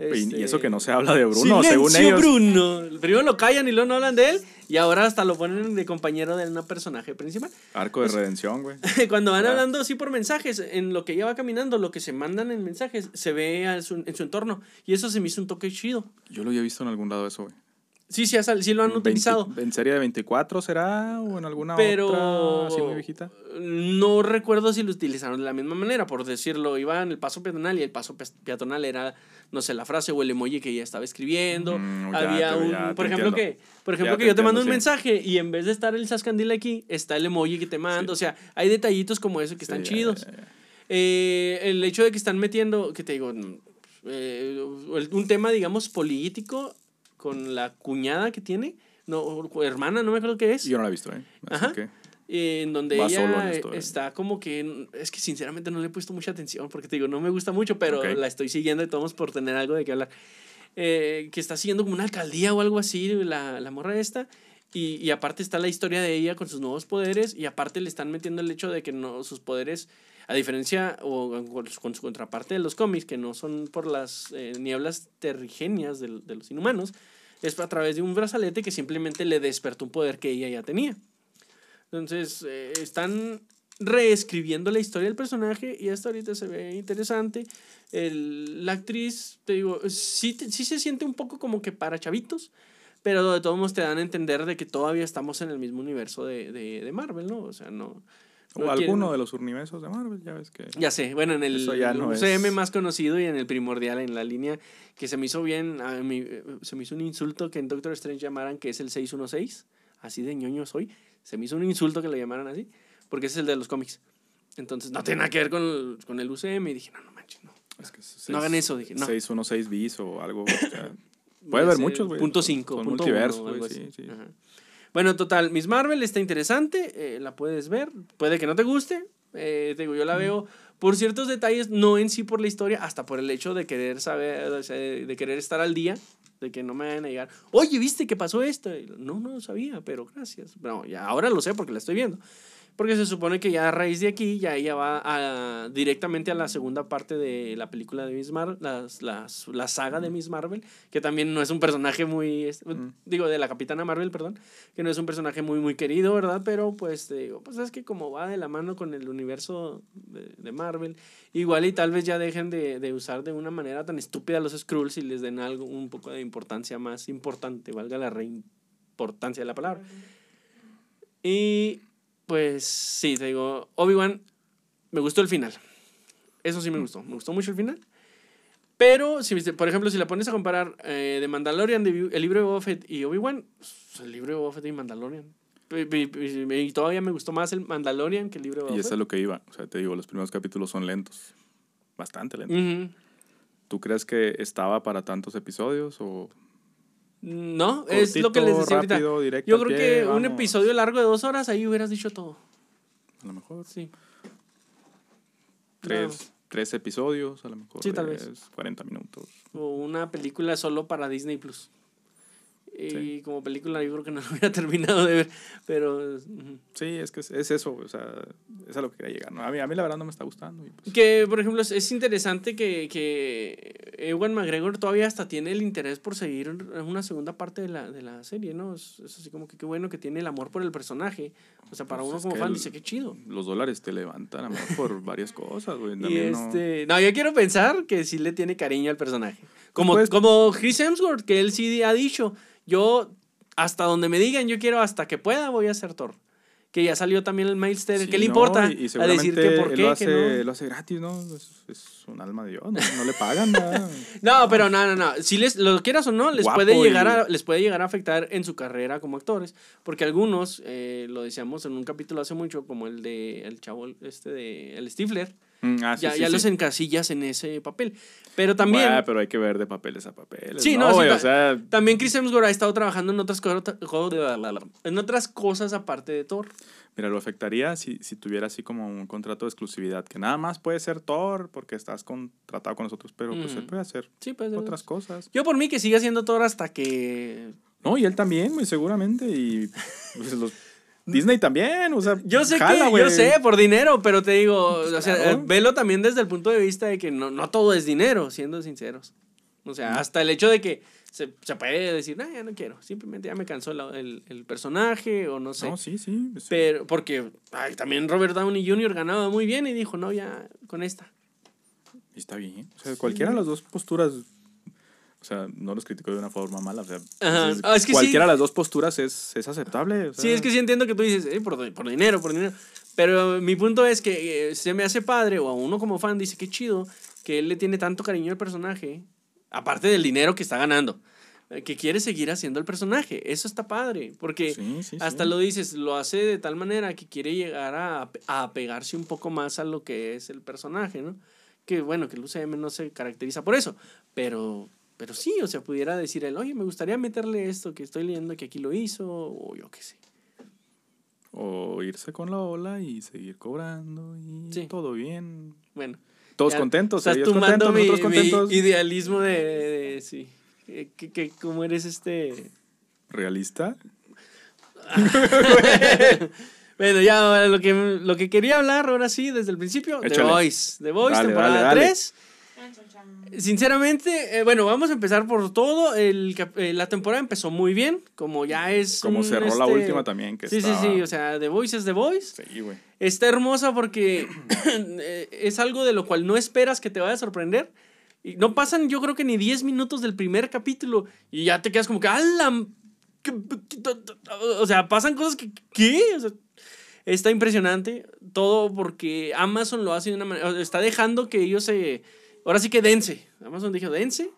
Y- Y, eso Este, que no se habla de Bruno, según Silencio, ellos. Bruno. Primero lo callan y luego no hablan de él, y ahora hasta lo ponen de compañero de un personaje principal. Arco de redención, güey. Cuando van hablando así por mensajes, en lo que ella va caminando, lo que se mandan en mensajes, se ve su- en su entorno. Y eso se me hizo un toque chido. Yo lo había visto en algún lado eso, güey. Sí, sí, sí lo han 20 utilizado. ¿En serie de 24 será? ¿O en alguna Pero otra así muy viejita? no recuerdo si lo utilizaron de la misma manera, por decirlo, iba en el paso peatonal y el paso pe- peatonal era, no sé, la frase o el emoji que ella estaba escribiendo. Mm, ya Había te- un, ya por ejemplo, entiendo. que, por ejemplo, Ya que te yo te mando un sí. mensaje y en vez de estar el sascandil aquí, está el emoji que te mando. Sí. O sea, hay detallitos como eso que están Sí, ya, chidos. ya, ya. Eh, el hecho de que están metiendo, que te digo, mm, eh, un tema, digamos, político con la cuñada que tiene, no, hermana, no me acuerdo qué es. Yo no la he visto, ¿eh? Así Ajá. que. eh, en donde Va ella solo en esto, eh. está como que es que sinceramente no le he puesto mucha atención porque te digo no me gusta mucho pero la estoy siguiendo de todos por tener algo de qué hablar Eh, que está siguiendo como una alcaldía o algo así la, la morra esta y, y aparte está la historia de ella con sus nuevos poderes y aparte le están metiendo el hecho de que no sus poderes a diferencia o con, su contraparte de los cómics que no son por las eh, nieblas terrigenias del- de los inhumanos es a través de un brazalete que simplemente le despertó un poder que ella ya tenía entonces, eh, están reescribiendo la historia del personaje y hasta ahorita se ve interesante. El, la actriz, te digo, sí, sí se siente un poco como que para chavitos, pero de todos modos te dan a entender de que todavía estamos en el mismo universo de, de, de Marvel, ¿no? O sea, no... O no alguno quieren- de los universos de Marvel, ya ves que. ya sé, bueno, en el, el no UCM es- más conocido y en el primordial, en la línea que se me hizo bien, a mí, eh, se me hizo un insulto que en Doctor Strange llamaran que es el 616, así de ñoño soy, se me hizo un insulto que lo llamaran así, porque ese es el de los cómics. Entonces, no tiene nada que ver con el, con el UCM y dije, no, no manches, no. Es que No hagan eso, dije, no. 616 bis o algo. o sea, puede haber muchos, güey. Punto Son- 5, son punto multiversos, güey, sí, sí. Ajá. Bueno, total, Miss Marvel está interesante, eh, la puedes ver, puede que no te guste, eh, digo, yo la veo por ciertos detalles, no en sí por la historia, hasta por el hecho de querer saber, o sea, de querer estar al día De que no me vayan a llegar, oye, ¿viste que pasó esto? Y, no, no lo sabía, pero gracias. No, ya ahora lo sé porque la estoy viendo. Porque se supone que ya a raíz de aquí, ya ella va a, directamente a la segunda parte de la película de Miss Marvel, las, las, la saga de Miss Marvel, que también no es un personaje muy, es- Mm. digo, de la Capitana Marvel, perdón, que no es un personaje muy, muy querido, ¿verdad? Pero pues te digo, pues es que como va de la mano con el universo de, de Marvel, igual y tal vez ya dejen de, de usar de una manera tan estúpida a los Skrulls y les den algo, un poco de importancia más importante, valga la reimportancia de la palabra. Y pues sí, te digo, Obi-Wan, me gustó el final. Eso sí me gustó, me gustó mucho el final. Pero, si, por ejemplo, si la pones a comparar eh, de Mandalorian, de el libro de Boba Fett y Obi-Wan, pues, el libro de Boba Fett y Mandalorian. Y, y- y- y todavía me gustó más el Mandalorian que el libro de Y Boba eso es Fett. lo que iba. O sea, te digo, los primeros capítulos son lentos. Bastante lentos. Ujú. ¿Tú crees que estaba para tantos episodios o No, es lo que les decía ahorita. directo Yo creo pie, que un episodio largo de dos horas, ahí hubieras dicho todo. A lo mejor Sí. tres, tres episodios, a lo mejor Sí, tal vez. es 40 minutos. O una película solo para Disney Plus. Y Sí. como película yo creo que no lo hubiera terminado de ver. Pero. Sí, es que es, es eso, o sea, es a lo que quería llegar. ¿no? A, mí, a mí la verdad no me está gustando. y pues, que, por ejemplo, es, es interesante que, que Ewan McGregor todavía hasta tiene el interés por seguir una segunda parte de la, de la serie, ¿no? Es, es así como que qué bueno que tiene el amor por el personaje. O sea, para Pues uno como fan el- dice, qué chido. los dólares te levantan, amor, por varias cosas, güey. Y También no- este, no, yo quiero pensar que sí le tiene cariño al personaje. Como, Pues- como Chris Hemsworth, que él sí ha dicho, yo hasta donde me digan, yo quiero hasta que pueda voy a ser Thor. Que ya salió también el Miles Teller. Sí, ¿Qué le no, importa? Y, y a decir que por qué, lo que hace, no. lo hace gratis, ¿no? Es, es un alma de Dios, no, no le pagan nada. No, pero no, no, no. Si les lo quieras o no, les Guapo puede llegar y- a, les puede llegar a afectar en su carrera como actores, porque algunos eh, lo decíamos en un capítulo hace mucho, como el de el chavo este de el Stifler, ah, sí, ya, sí, ya sí. los encasillas en ese papel. Pero también Bueno, pero hay que ver de papeles a papeles. Sí, no, no, o sea, también Chris Hemsworth ha estado trabajando en otras cosas en otras cosas aparte de Thor. mira, lo afectaría si, si tuviera así como un contrato de exclusividad, que nada más puede ser Thor porque estás contratado con nosotros, pero pues Ujú. él puede hacer pues otras cosas. Yo por mí que siga siendo Thor hasta que No, y él también, güey, seguramente. Y pues, los- Disney también, o sea, Yo sé jala, que, güey. yo sé, por dinero, pero te digo, o sea, claro. eh, velo también desde el punto de vista de que no, no todo es dinero, siendo sinceros. O sea, hasta el hecho de que se, se puede decir, no, ya no quiero, simplemente ya me cansó la- el, el personaje o no sé. No, sí, sí. pues, Pero, porque ay, también Robert Downey Jr. ganaba muy bien y dijo, no, ya con esta. está bien. O sea, cualquiera de las dos posturas, o sea, no los critico de una forma mala. O sea, es- Ah, es que cualquiera sí. de las dos posturas es, es aceptable. o Sí, es que sí entiendo que tú dices, "Eh, por, por dinero, por dinero. Pero mi punto es que eh, se me hace padre, o a uno como fan dice, qué chido, que él le tiene tanto cariño al personaje, aparte del dinero que está ganando, eh, que quiere seguir haciendo el personaje. Eso está padre, porque Sí, sí, hasta lo dices, lo hace de tal manera que quiere llegar a, a apegarse un poco más a lo que es el personaje, ¿no? Que bueno, que el UCM no se caracteriza por eso, pero, pero sí, o sea, pudiera decir él, oye, me gustaría meterle esto que estoy leyendo que aquí lo hizo, o yo qué sé. O irse con la ola y seguir cobrando y Sí. todo bien. Bueno. Todos ya contentos, Estás ellos tumbando contentos, mi, contentos. idealismo de, de- sí. Eh, Que, que como eres este... ¿Realista? bueno, ya lo que, lo que quería hablar ahora sí, desde el principio, The Échale. Voice. The Voice, Dale, temporada dale, dale. 3. Sinceramente, eh, bueno, vamos a empezar por todo. El, eh, la temporada empezó muy bien, como ya es. Como un, cerró la este, última también. Que Sí, estaba- sí, sí. O sea, The Voice es The Voice. Sí, güey. Está hermosa porque eh, es algo de lo cual no esperas que te vaya a sorprender. Y no pasan, yo creo que ni 10 minutos del primer capítulo y ya te quedas como que, ¡ala! ¿Qué- qué- O sea, pasan cosas que, ¿qué? O sea, está impresionante. Todo porque Amazon lo hace de una manera, está dejando que ellos se... Ahora sí que dense. Amazon dijo, dense.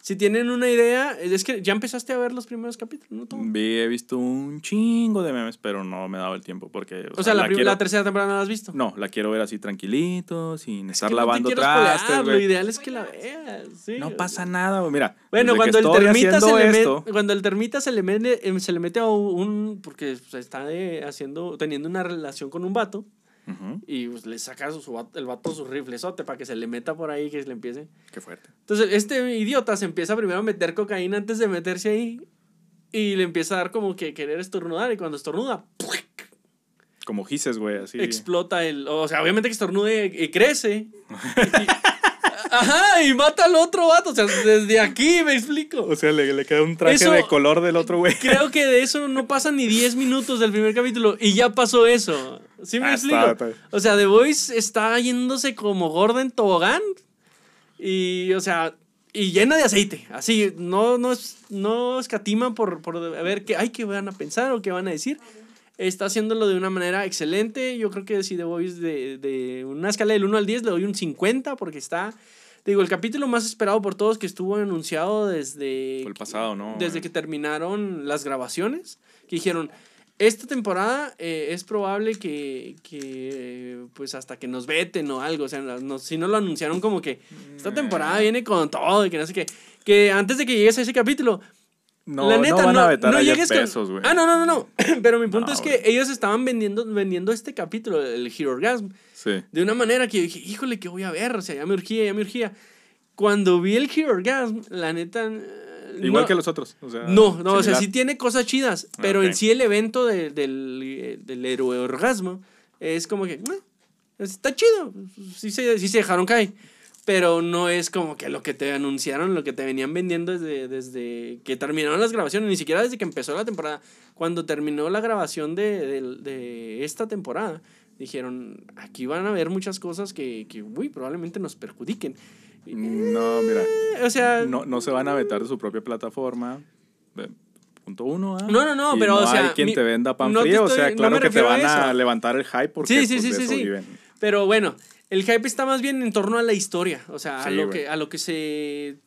Si tienen una idea, es que ya empezaste a ver los primeros capítulos, ¿no? Vi- He visto un chingo de memes, pero no me he dado el tiempo porque... O sea, la, prim- quiero- la tercera temporada no la has visto. No, la quiero ver así tranquilito, sin Es estar que no lavando quiero trastes, Lo ideal es que la veas. sí. No pasa nada, güey. Mira, Bueno, cuando el, termita se le esto, mete, cuando el termita se le mete, em, se le mete a un, porque pues, está de- haciendo, teniendo una relación con un vato, Y pues le saca su, su el vato su riflezote para que se le meta por ahí, que se le empiece. Qué fuerte. Entonces, este idiota se empieza primero a meter cocaína antes de meterse ahí. Y le empieza a dar como que querer estornudar. Y cuando estornuda, Como gises, güey, así. explota el. O sea, obviamente que estornude y crece. Y- ajá, y mata al otro vato. O sea, desde aquí me explico. O sea, le, le queda un traje Eso- de color del otro güey. Creo que de eso no pasan ni 10 minutos del primer capítulo y ya pasó eso. ¿Sí me Ah, explico? está, está. O sea, The Voice está yéndose como gorda en tobogán y, o sea, y llena de aceite. Así, no, no, no escatima por, por ver qué, ay, qué van a pensar o qué van a decir. Está haciéndolo de una manera excelente. Yo creo que si The Voice de, de una escala del 1 al 10 le doy un 50 porque está... Digo, el capítulo más esperado por todos que estuvo anunciado desde... Fue el pasado, ¿no? Desde que terminaron las grabaciones, que dijeron, esta temporada eh, es probable que, que, pues hasta que nos veten o algo, o sea, no, si no lo anunciaron como que esta temporada viene con todo y que no sé qué, que antes de que llegues a ese capítulo, No, la neta, no van no, a vetar no a llegues con- güey. Ah, no, no, no, no, pero mi punto No, es que ellos estaban vendiendo, vendiendo este capítulo, el Hero Orgasm, Sí. de una manera que yo dije, híjole, ¿qué voy a ver? O sea, ya me urgía, ya me urgía. Cuando vi el Hero Orgasm, la neta... eh, Igual no- que los otros. O sea, no, no, o sea, similar. sí tiene cosas chidas, Ah, pero ok. en sí el evento de- del, eh, del héroe orgasmo es como que, "Meh, está chido, sí se, sí se dejaron caer, pero no es como que lo que te anunciaron, lo que te venían vendiendo desde, desde que terminaron las grabaciones, ni siquiera desde que empezó la temporada, cuando terminó la grabación de, de- de esta temporada, dijeron, aquí van a haber muchas cosas que, que uy, probablemente nos perjudiquen. No, mira. O sea, No, no se van a vetar de su propia plataforma. Eh, Punto uno, ¿ah? No, no, no, Y pero, o sea, hay quien mi- te venda pan no frío. o estoy- sea, no claro que te a van a, eso. levantar el hype porque Sí, sí, pues, sí, de sí, eso sí. viven. Pero bueno, el hype está más bien en torno a la historia. O sea, a, Sí, lo güey. que, a lo que se.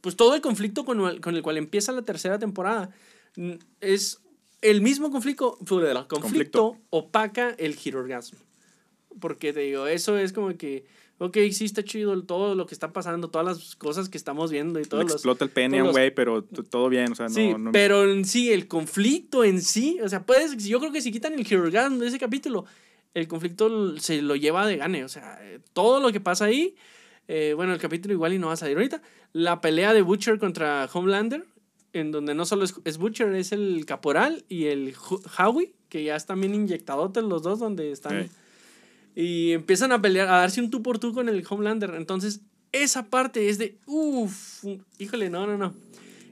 Pues todo el conflicto con el, con el cual empieza la tercera temporada mm, es el mismo conflicto. conflicto, Conflicto. opaca el Hero Orgasm. Porque te digo, eso es como que. Ok, sí está chido todo lo que está pasando, todas las cosas que estamos viendo y los. explota el pene a un güey, pero todo bien. O sea, no. Sí, no- pero en sí, el conflicto en sí, o sea, puedes, yo creo que si quitan el Hero Orgasm de ese capítulo, el conflicto se lo lleva de gane, o sea, eh, todo lo que pasa ahí, eh, bueno, el capítulo igual y no va a salir ahorita, la pelea de Butcher contra Homelander, en donde no solo es, es Butcher, es el caporal y el Howie, que ya están bien inyectadotes los dos, donde están... Y empiezan a pelear, a darse un tú por tú con el Homelander. Entonces, esa parte es de, uff, híjole, no, no, no.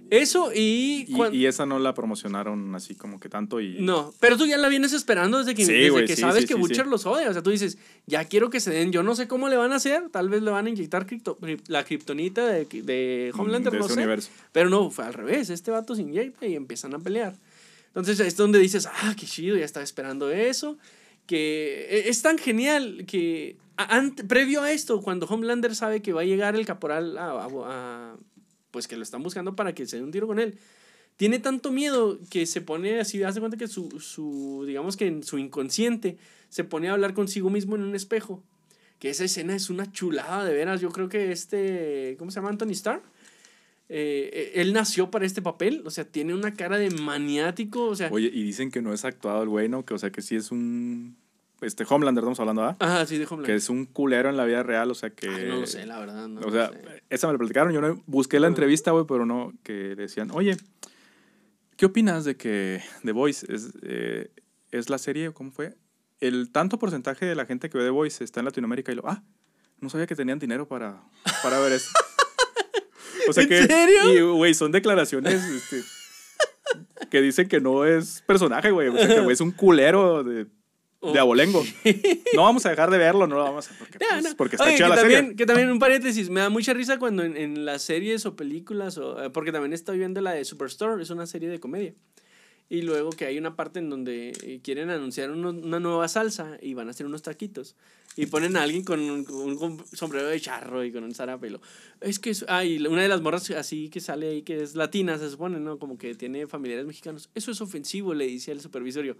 Eso y... Y, cuan- y esa no la promocionaron así como que tanto y... no, pero tú ya la vienes esperando desde que, Sí, desde güey, que sí, sabes sí, que Butcher los odia. O sea, tú dices, ya quiero que se den. Yo no sé cómo le van a hacer. Tal vez le van a inyectar cripto- cri- la kriptonita de, de Homelander, de no ese sé. universo. Pero no, fue al revés. Este vato se inyecta y empiezan a pelear. Entonces es donde dices, ah, qué chido, ya estaba esperando eso. Que e- es tan genial que ante- previo a esto, cuando Homelander sabe que va a llegar el caporal a- pues que lo están buscando para que se dé un tiro con él, tiene tanto miedo que se pone así, hace cuenta que su, su, digamos que en su inconsciente se pone a hablar consigo mismo en un espejo. Que esa escena es una chulada, de veras. Yo creo que este, ¿cómo se llama? Anthony Starr. Eh, él nació para este papel, o sea, tiene una cara de maniático, o sea, Oye, y dicen que no es actuado el güey, ¿no? Que, o sea, que sí es un... Este, Homelander estamos hablando, ¿ah? ajá, sí, déjame Que es un culero en la vida real, o sea que... no lo sé, la verdad, no o lo sea, sé. esa me la platicaron. Yo no busqué la entrevista, güey, pero no, que decían, oye, ¿qué opinas de que The Voice es, eh, es la serie, cómo fue? El tanto porcentaje de la gente que ve The Voice está en Latinoamérica y lo, ah, no sabía que tenían dinero para, para ver eso. O sea ¿En que, serio? Y, güey, son declaraciones este, que dicen que no es personaje, güey. O sea, que güey, es un culero de, de abolengo. No vamos a dejar de verlo, no lo vamos a... Porque, pues, no. porque está Oye, chida la también, serie. Que también un paréntesis, me da mucha risa cuando en, en las series o películas, o, eh, porque también estoy viendo la de Superstore, es una serie de comedia. Y luego que hay una parte en donde eh, quieren anunciar uno- una nueva salsa y van a hacer unos taquitos. Y ponen a alguien con un, sombrero de charro y con un zarapelo. Es que es, ah, y una de las morras así que sale ahí, que es latina, se supone, ¿no? Como que tiene familiares mexicanos. Eso es ofensivo, le dice al supervisorio.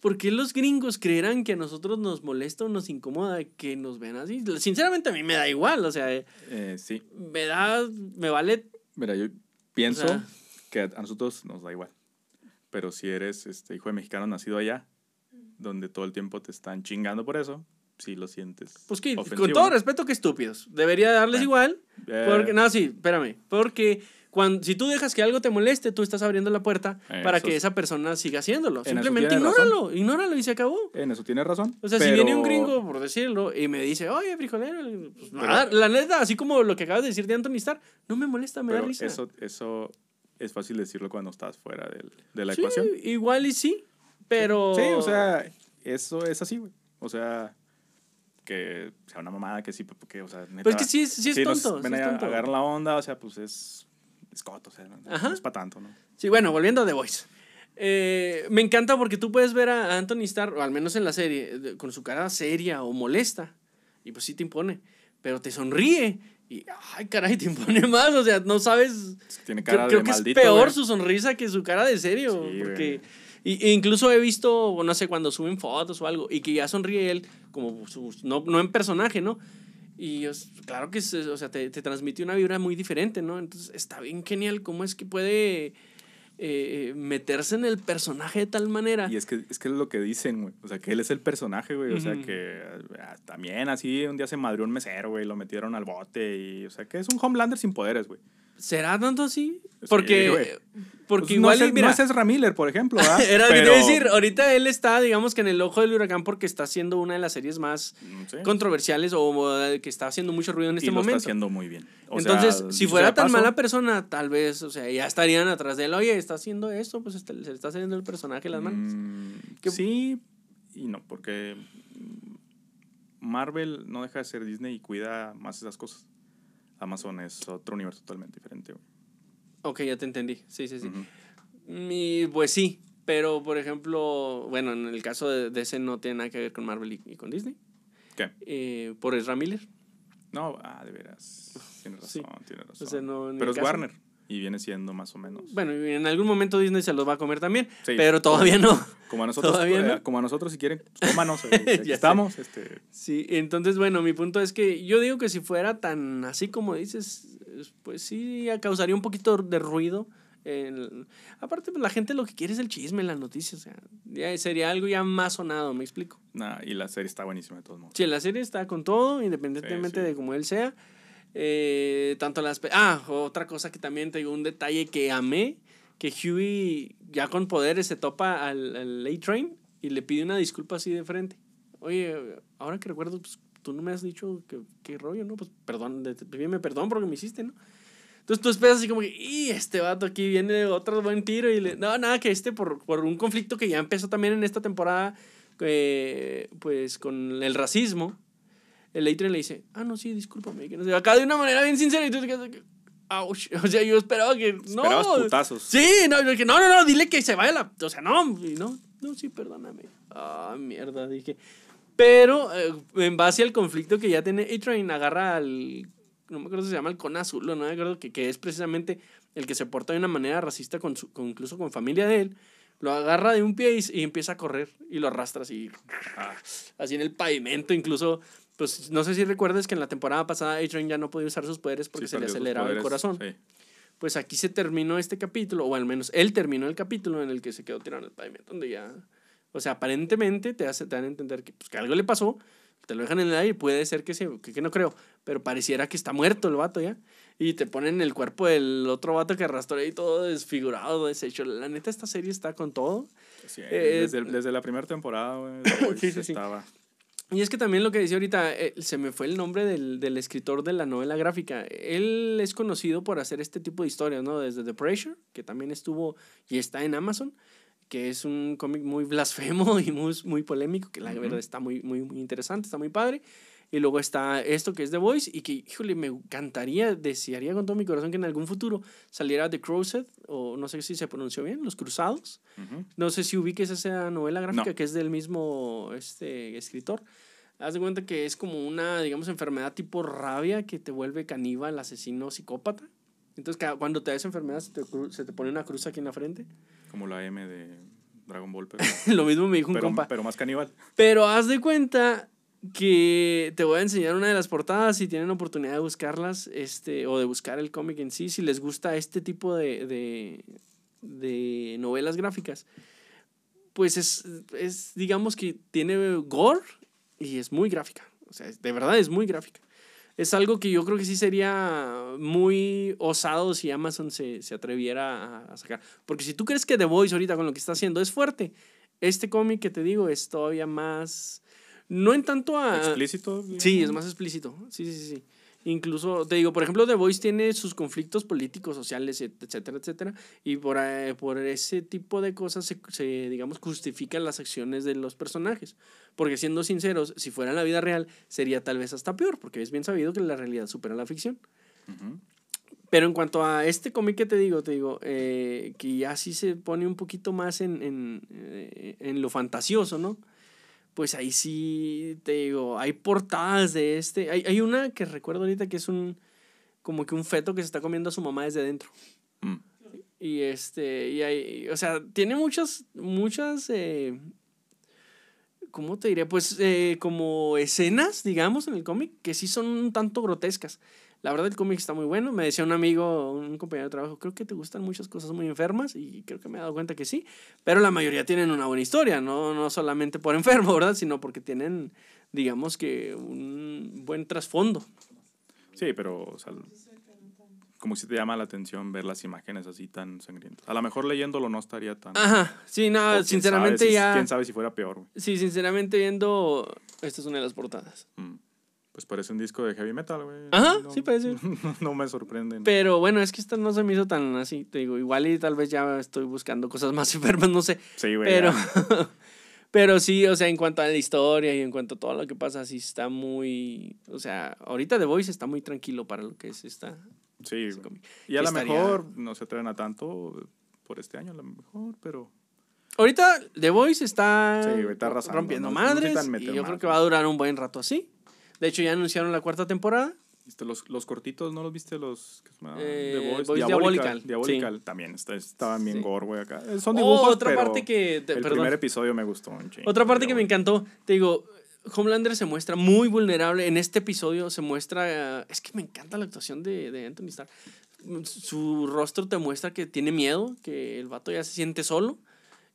¿Por qué los gringos creerán que a nosotros nos molesta o nos incomoda que nos vean así? Sinceramente a mí me da igual, o sea, Eh, sí. me da, me vale. Mira, yo pienso O sea- que a a nosotros nos da igual. Pero si eres este, hijo de mexicano nacido allá, donde todo el tiempo te están chingando por eso, sí lo sientes. Pues que, con todo ¿no? respeto, que estúpidos. Debería darles igual. Eh, Porque, no, sí, espérame. Porque cuando, si tú dejas que algo te moleste, tú estás abriendo la puerta Eh, para que esa persona siga haciéndolo. Simplemente ignóralo, ignóralo y se acabó. En eso tienes razón. O sea, si viene un gringo, por decirlo, y me dice, oye, frijolero, pues, Pero- nada, la neta, así como lo que acabas de decir de Anthony Starr, no me molesta, me da Pero risa. eso, eso es fácil decirlo cuando estás fuera del- de la Sí, ecuación. igual y sí, pero... Sí, o sea, eso es así, güey. O sea, que sea una mamada, que sí, porque, o sea, neta, Pues que sí, es- sí es tonto, sí ven es ahí a- tonto. agarran la onda, o sea, pues es, es coto, o sea, no, no es para tanto, ¿no? Sí, bueno, volviendo a The Voice. Eh, me encanta porque tú puedes ver a Anthony Starr, o al menos en la serie, con su cara seria o molesta. Y pues sí te impone. Pero te sonríe. Y, ay, caray, te impone más. O sea, no sabes. Es que Tiene Creo, cara creo de que maldito, es peor güey. su sonrisa que su cara de serio. Sí, porque. Y, e incluso he visto, no sé, cuando suben fotos o algo, y que ya sonríe él, como su, no, no en personaje, ¿no? Y claro que o sea, te, te transmite una vibra muy diferente, ¿no? Entonces está bien genial cómo es que puede eh, meterse en el personaje de tal manera. Y es que, es que es lo que dicen, güey. O sea, que él es el personaje, güey. O sea, que ah, también así un día se madrió un mesero, güey. Lo metieron al bote y... O sea, que es un Homelander sin poderes, güey. ¿Será tanto así? Sí, Porque, güey. Porque Pues igual, no es, mira, no es Ezra Miller, por ejemplo, ¿verdad? era lo que te iba a Pero- decir, ahorita él está, digamos que en el ojo del huracán porque está haciendo una de las series más Mm, sí. controversiales o que está haciendo mucho ruido en este y lo momento. está haciendo muy bien. O Entonces, sea, si fuera tan paso, mala persona, tal vez, o sea, ya estarían atrás de él. Oye, está haciendo esto, pues este- se le está saliendo el personaje las manos. mm, Que- Sí y no, porque mm, Marvel no deja de ser Disney y cuida más esas cosas. Amazon es otro universo totalmente diferente. güey. Ok, ya te entendí. Sí, sí, sí. Y, pues sí, pero por ejemplo, bueno, en el caso de, de ese no tiene nada que ver con Marvel y, y con Disney. ¿Qué? Eh, por Ezra Miller. No, ah, de veras. Tienes Sí. razón, tienes razón. O sea, no, ni Pero es caso. Warner y viene siendo más o menos. Bueno, en algún momento Disney se los va a comer también, Sí. pero todavía no. Como a nosotros, ¿Todavía no? eh, como a nosotros si quieren, cómanos. eh, Ya estamos. Este, Sí, entonces, bueno, mi punto es que yo digo que si fuera tan así como dices, es- pues sí causaría un poquito de ruido. en- aparte, pues la gente lo que quiere es el chisme, la noticia, o sea, ya sería algo ya más sonado, ¿me explico? nah, y la serie está buenísima de todos modos. Sí, la serie está con todo, independientemente Sí, sí. de cómo él sea. Eh, tanto las... Ah, otra cosa que también te digo, un detalle que amé, que Huey ya con poderes se topa al, al A-Train y le pide una disculpa así de frente. Oye, ahora que recuerdo, pues tú no me has dicho que, qué rollo, ¿no? Pues perdón, de- pídeme perdón por lo que me hiciste, ¿no? Entonces tú esperas así como que, y este vato aquí viene otro buen tiro y le... No, nada, que este por, por un conflicto que ya empezó también en esta temporada, eh, pues con el racismo, el Adrian le dice, ah, no, sí, discúlpame, que no sé, acá de una manera bien sincera y tú te quedas ouch. O sea, yo esperaba que, no. Esperabas putazos. Sí, no, yo dije, no, no, no, dile que se vaya la, o sea, no, no, no, sí, perdóname. Ah, mierda, dije. Pero eh, en base al conflicto que ya tiene A-Train, agarra al, no me acuerdo si se llama el con azul o no me acuerdo, que, que es precisamente el que se porta de una manera racista con su, con, incluso con familia de él. Lo agarra de un pie y, y empieza a correr y lo arrastra así, así en el pavimento, incluso pues no sé si recuerdas que en la temporada pasada A-Train ya no podía usar sus poderes porque Sí, se le aceleraba el corazón. sí. Pues aquí se terminó este capítulo, o al menos él terminó el capítulo en el que se quedó tirado en el pavimento, donde ya... O sea, aparentemente te, hace, te dan a entender que, pues, que algo le pasó, te lo dejan en el aire puede ser que, se, que, que no creo, pero pareciera que está muerto el vato ya. Y te ponen el cuerpo del otro vato que arrastró ahí todo desfigurado, deshecho. La neta, esta serie está con todo. Sí, Eh, desde, desde la primera temporada, Voice Sí, sí, sí. Y es que también lo que decía ahorita, eh, se me fue el nombre del, del escritor de la novela gráfica. Él es conocido por hacer este tipo de historias, ¿no? Desde The Pressure, que también estuvo y está en Amazon, que es un cómic muy blasfemo y muy, muy polémico, que la verdad está muy, muy, muy interesante, está muy padre. Y luego está esto que es The Voice y que, híjole, me encantaría, desearía con todo mi corazón que en algún futuro saliera The Crowset, o no sé si se pronunció bien, Los Cruzados. No sé si ubiques esa novela gráfica No. que es del mismo este, escritor. Haz de cuenta que es como una, digamos, enfermedad tipo rabia que te vuelve caníbal, asesino, psicópata. Entonces, cuando te da esa enfermedad, se te, se te pone una cruz aquí en la frente. Como la M de Dragon Ball, pero, Lo mismo me dijo un pero, compa. pero más caníbal. Pero haz de cuenta que te voy a enseñar una de las portadas si tienen oportunidad de buscarlas este, o de buscar el cómic en sí, si les gusta este tipo de, de, de novelas gráficas. pues es, es, digamos que tiene gore y es muy gráfica. O sea, de verdad es muy gráfica. Es algo que yo creo que sí sería muy osado si Amazon se, se atreviera a, a sacar. Porque si tú crees que The Voice ahorita con lo que está haciendo es fuerte, este cómic que te digo es todavía más... No en tanto a... ¿Explícito? Sí, es más explícito. Sí, sí, sí. Incluso, te digo, por ejemplo, The Voice tiene sus conflictos políticos, sociales, et- etcétera, etcétera. Y por, eh, por ese tipo de cosas se, se, digamos, justifican las acciones de los personajes. Porque siendo sinceros, si fuera en la vida real, sería tal vez hasta peor, porque es bien sabido que la realidad supera la ficción. Pero en cuanto a este cómic que te digo, te digo, eh, que ya sí se pone un poquito más en, en, eh, en lo fantasioso, ¿no? Pues ahí sí, te digo, hay portadas de este. Hay, hay una que recuerdo ahorita que es un, como que un feto que se está comiendo a su mamá desde dentro. Mm. Y este, y hay, o sea, tiene muchas, muchas, eh, ¿cómo te diré? Pues eh, como escenas, digamos, en el cómic, que sí son un tanto grotescas. La verdad, el cómic está muy bueno. Me decía un amigo, un compañero de trabajo, creo que te gustan muchas cosas muy enfermas y creo que me he dado cuenta que sí. Pero la mayoría tienen una buena historia, no, no solamente por enfermo, ¿verdad? Sino porque tienen, digamos que, un buen trasfondo. Sí, pero, o sea, como si te llama la atención ver las imágenes así tan sangrientas. A lo mejor leyéndolo no estaría tan... Ajá, sí, no, sinceramente sabe ya... Quién sabe si fuera peor. Sí, sinceramente viendo... Esta es una de las portadas. Mm. Pues parece un disco de heavy metal, güey. Ajá, No- sí parece. no me sorprenden. Pero bueno, es que esta no se me hizo tan así. Te digo, igual y tal vez ya estoy buscando cosas más enfermas, no sé. sí, güey. Pero, pero sí, o sea, en cuanto a la historia y en cuanto a todo lo que pasa, sí está muy. O sea, ahorita The Voice está muy tranquilo para lo que es esta. Sí, güey. cómic. Y a lo estaría- mejor no se atreven a tanto por este año, a lo mejor, pero... Ahorita The Voice está, Sí, güey, está arrasando, rompiendo no- madres. y yo creo que va a durar un buen rato así. De hecho, ya anunciaron la cuarta temporada. Este, los, los cortitos, ¿no los viste? Los que se Eh, Boys? Boys Diabolical. Diabolical, Diabolical, también. está- estaban bien Sí. gore, güey, acá. Son Oh, dibujos, otra pero parte que. te- el perdón. primer episodio me gustó un chingo. Otra parte que me encantó, te digo, Homelander se muestra muy vulnerable. En este episodio se muestra. eh, Es que me encanta la actuación de, de Anthony Starr. Su rostro te muestra que tiene miedo, que el vato ya se siente solo.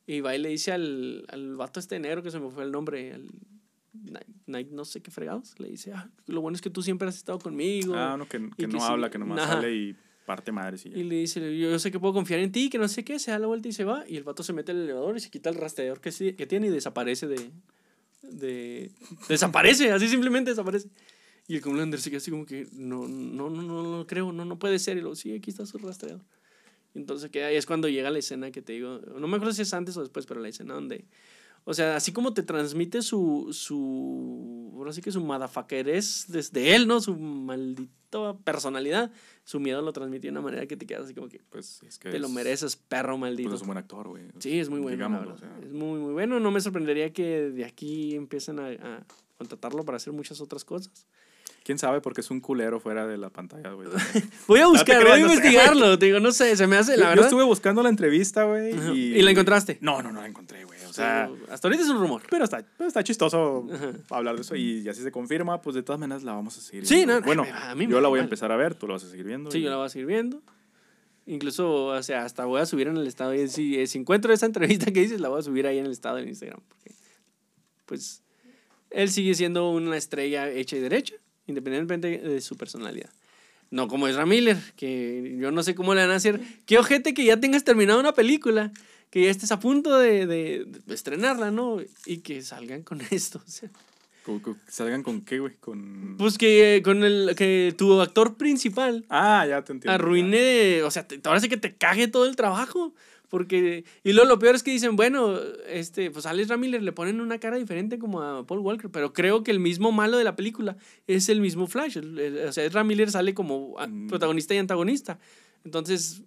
Y va y le dice al, al vato este negro que se me fue el nombre, al Night, no sé qué fregados. Le dice, "Ah, lo bueno es que tú siempre has estado conmigo. Ah, uno que, que y no sí, habla, que nomás ajá. sale y parte madres y ya. Y le dice, yo, yo sé que puedo confiar en ti, que no sé qué, se da la vuelta y se va. Y el vato se mete al elevador y se quita el rastreador que, sí- que tiene y desaparece de, de... Desaparece, así simplemente desaparece. Y el Homelander se queda así como que, no, no, no, no, no creo, no, no puede ser. Y luego, sí, aquí está su rastreador. Y entonces que ahí es cuando llega la escena que te digo, no me acuerdo si es antes o después, pero la escena donde... O sea, así como te transmite su, su, ahora sí que su motherfuckerés desde él, ¿no? Su maldita personalidad, su miedo lo transmite de una manera que te quedas así como que Pues es que te lo es- mereces, perro maldito. Pues es un buen actor, güey. Sí, es muy bueno. Digámoslo, o sea. Es muy, muy bueno. No me sorprendería que de aquí empiecen a, a contratarlo para hacer muchas otras cosas. ¿Quién sabe? Porque es un culero fuera de la pantalla, güey. Voy a buscar, voy a no sé, investigarlo. digo, no sé, se me hace, la yo, yo verdad. estuve buscando la entrevista, güey. Y... ¿Y la encontraste? No, no, no la encontré, güey. O sea, hasta ahorita es un rumor. pero está, pero está chistoso Ajá. hablar de eso. Y ya si se confirma, pues de todas maneras la vamos a seguir Sí, viendo. no, no, Bueno, a mí yo la voy a igual. empezar a ver, tú la vas a seguir viendo. Sí, y- yo la voy a seguir viendo. Incluso, o sea, hasta voy a subir en el estado. y Si, eh, si encuentro esa entrevista que dices, la voy a subir ahí en el estado de Instagram. Porque, pues, él sigue siendo una estrella hecha y derecha, independientemente de su personalidad. No como Ezra Miller, que yo no sé cómo le van a hacer. Qué ojete que ya tengas terminado una película, que ya estés a punto de, de- de estrenarla, ¿no? Y que salgan con esto. O sea, ¿Salgan con qué, güey? Con... pues que eh, con el que tu actor principal ah, ya te entiendo. arruine, o sea, te, ahora sí que te cague todo el trabajo. Porque, y luego lo peor es que dicen, bueno, este, pues a Alex Ramírez le ponen una cara diferente como a Paul Walker, pero creo que el mismo malo de la película es el mismo Flash. el- el- o sea, Miller sale como Mm. protagonista y antagonista. Entonces,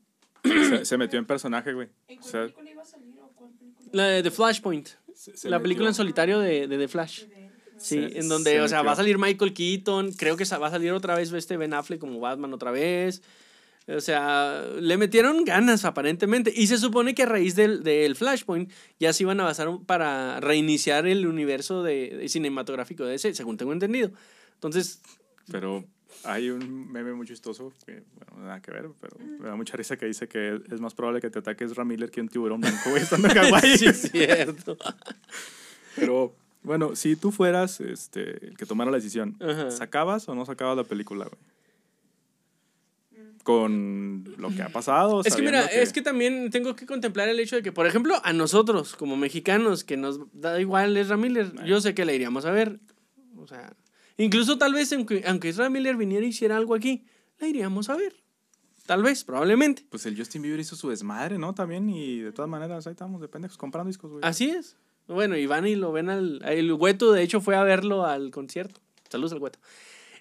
Se, se metió en personaje, güey. ¿En O cuál sea, película iba a salir o cuál película? la de The Flashpoint, se- se la metió- película en solitario de, de The Flash. Sí, Se- en donde, o sea, metió. va a salir Michael Keaton, creo que va a salir otra vez este Ben Affleck como Batman otra vez. O sea, le metieron ganas aparentemente. Y se supone que a raíz del, del Flashpoint ya se iban a basar para reiniciar el universo de, de cinematográfico de ese, según tengo entendido. Entonces, Pero Hay un meme muy chistoso, que, bueno, nada que ver, pero me da mucha risa que dice que es más probable que te ataque Ezra Miller que un tiburón blanco, güey, estando en Hawái. sí, es cierto. Pero, bueno, si tú fueras este, el que tomara la decisión, Ajá. ¿sacabas o no sacabas la película, güey? Con lo que ha pasado. Es que mira, es que también tengo que contemplar el hecho de que, por ejemplo, a nosotros, como mexicanos, que nos da igual Ezra Miller, yo sé que la iríamos a ver. O sea, incluso tal vez, aunque, aunque Ezra Miller viniera y hiciera algo aquí, la iríamos a ver. Tal vez, probablemente. Pues el Justin Bieber hizo su desmadre, ¿no? También, y de todas maneras, ahí estamos de pendejos comprando discos, güey. Así es. Bueno, y van y lo ven al... El Hueto, de hecho, fue a verlo al concierto. Saludos al Hueto.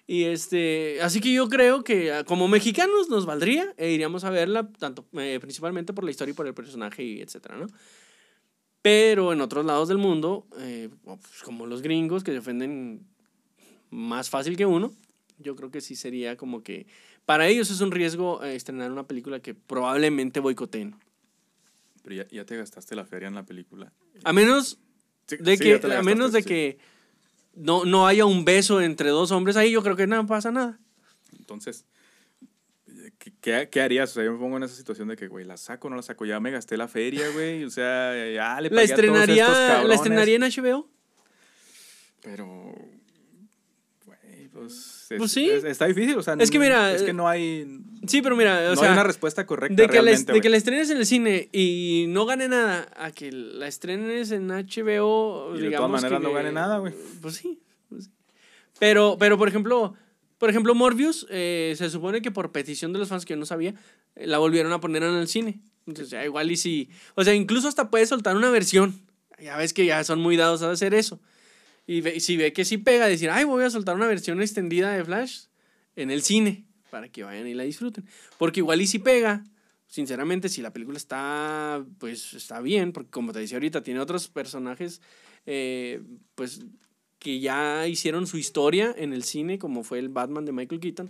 Y este, así que yo creo que ah, como mexicanos nos valdría e iríamos a verla, tanto, eh, principalmente por la historia y por el personaje y etcétera, ¿no? Pero en otros lados del mundo, eh, pues, como los gringos que se ofenden más fácil que uno, yo creo que sí sería como que para ellos es un riesgo eh, estrenar una película que probablemente boicoteen. Pero ya, ya te gastaste la feria en la película. A menos Sí, de sí, que a menos de sí. que no, no haya un beso entre dos hombres ahí, yo creo que no pasa nada. Entonces, ¿qué, qué, harías? O sea, yo me pongo en esa situación de que, güey, ¿la saco o no la saco? Ya me gasté la feria, güey. O sea, ya le La pagué a todos estos estrenaría, la estrenaría en HBO. Pero, pues... Es, Pues sí. es- está difícil, o sea... Es que mira, Es que no hay... Sí, pero mira, o no sea, hay una respuesta correcta de que, la, de que la estrenes en el cine y no gane nada, a que la estrenes en HBO, Y de todas maneras no gane nada, güey. Pues sí, pues sí. Pero, pero por ejemplo, por ejemplo, Morbius, eh, se supone que por petición de los fans que yo no sabía, eh, la volvieron a poner en el cine. Entonces, ya igual y si. O sea, incluso hasta puede soltar una versión. Ya ves que ya son muy dados a hacer eso. Y, ve- si ve que sí pega, decir, ay, voy a soltar una versión extendida de Flash en el cine para que vayan y la disfruten. Porque igual y si pega, sinceramente, si la película está, pues está bien, porque como te decía ahorita, tiene otros personajes, eh, pues que ya hicieron su historia en el cine, como fue el Batman de Michael Keaton,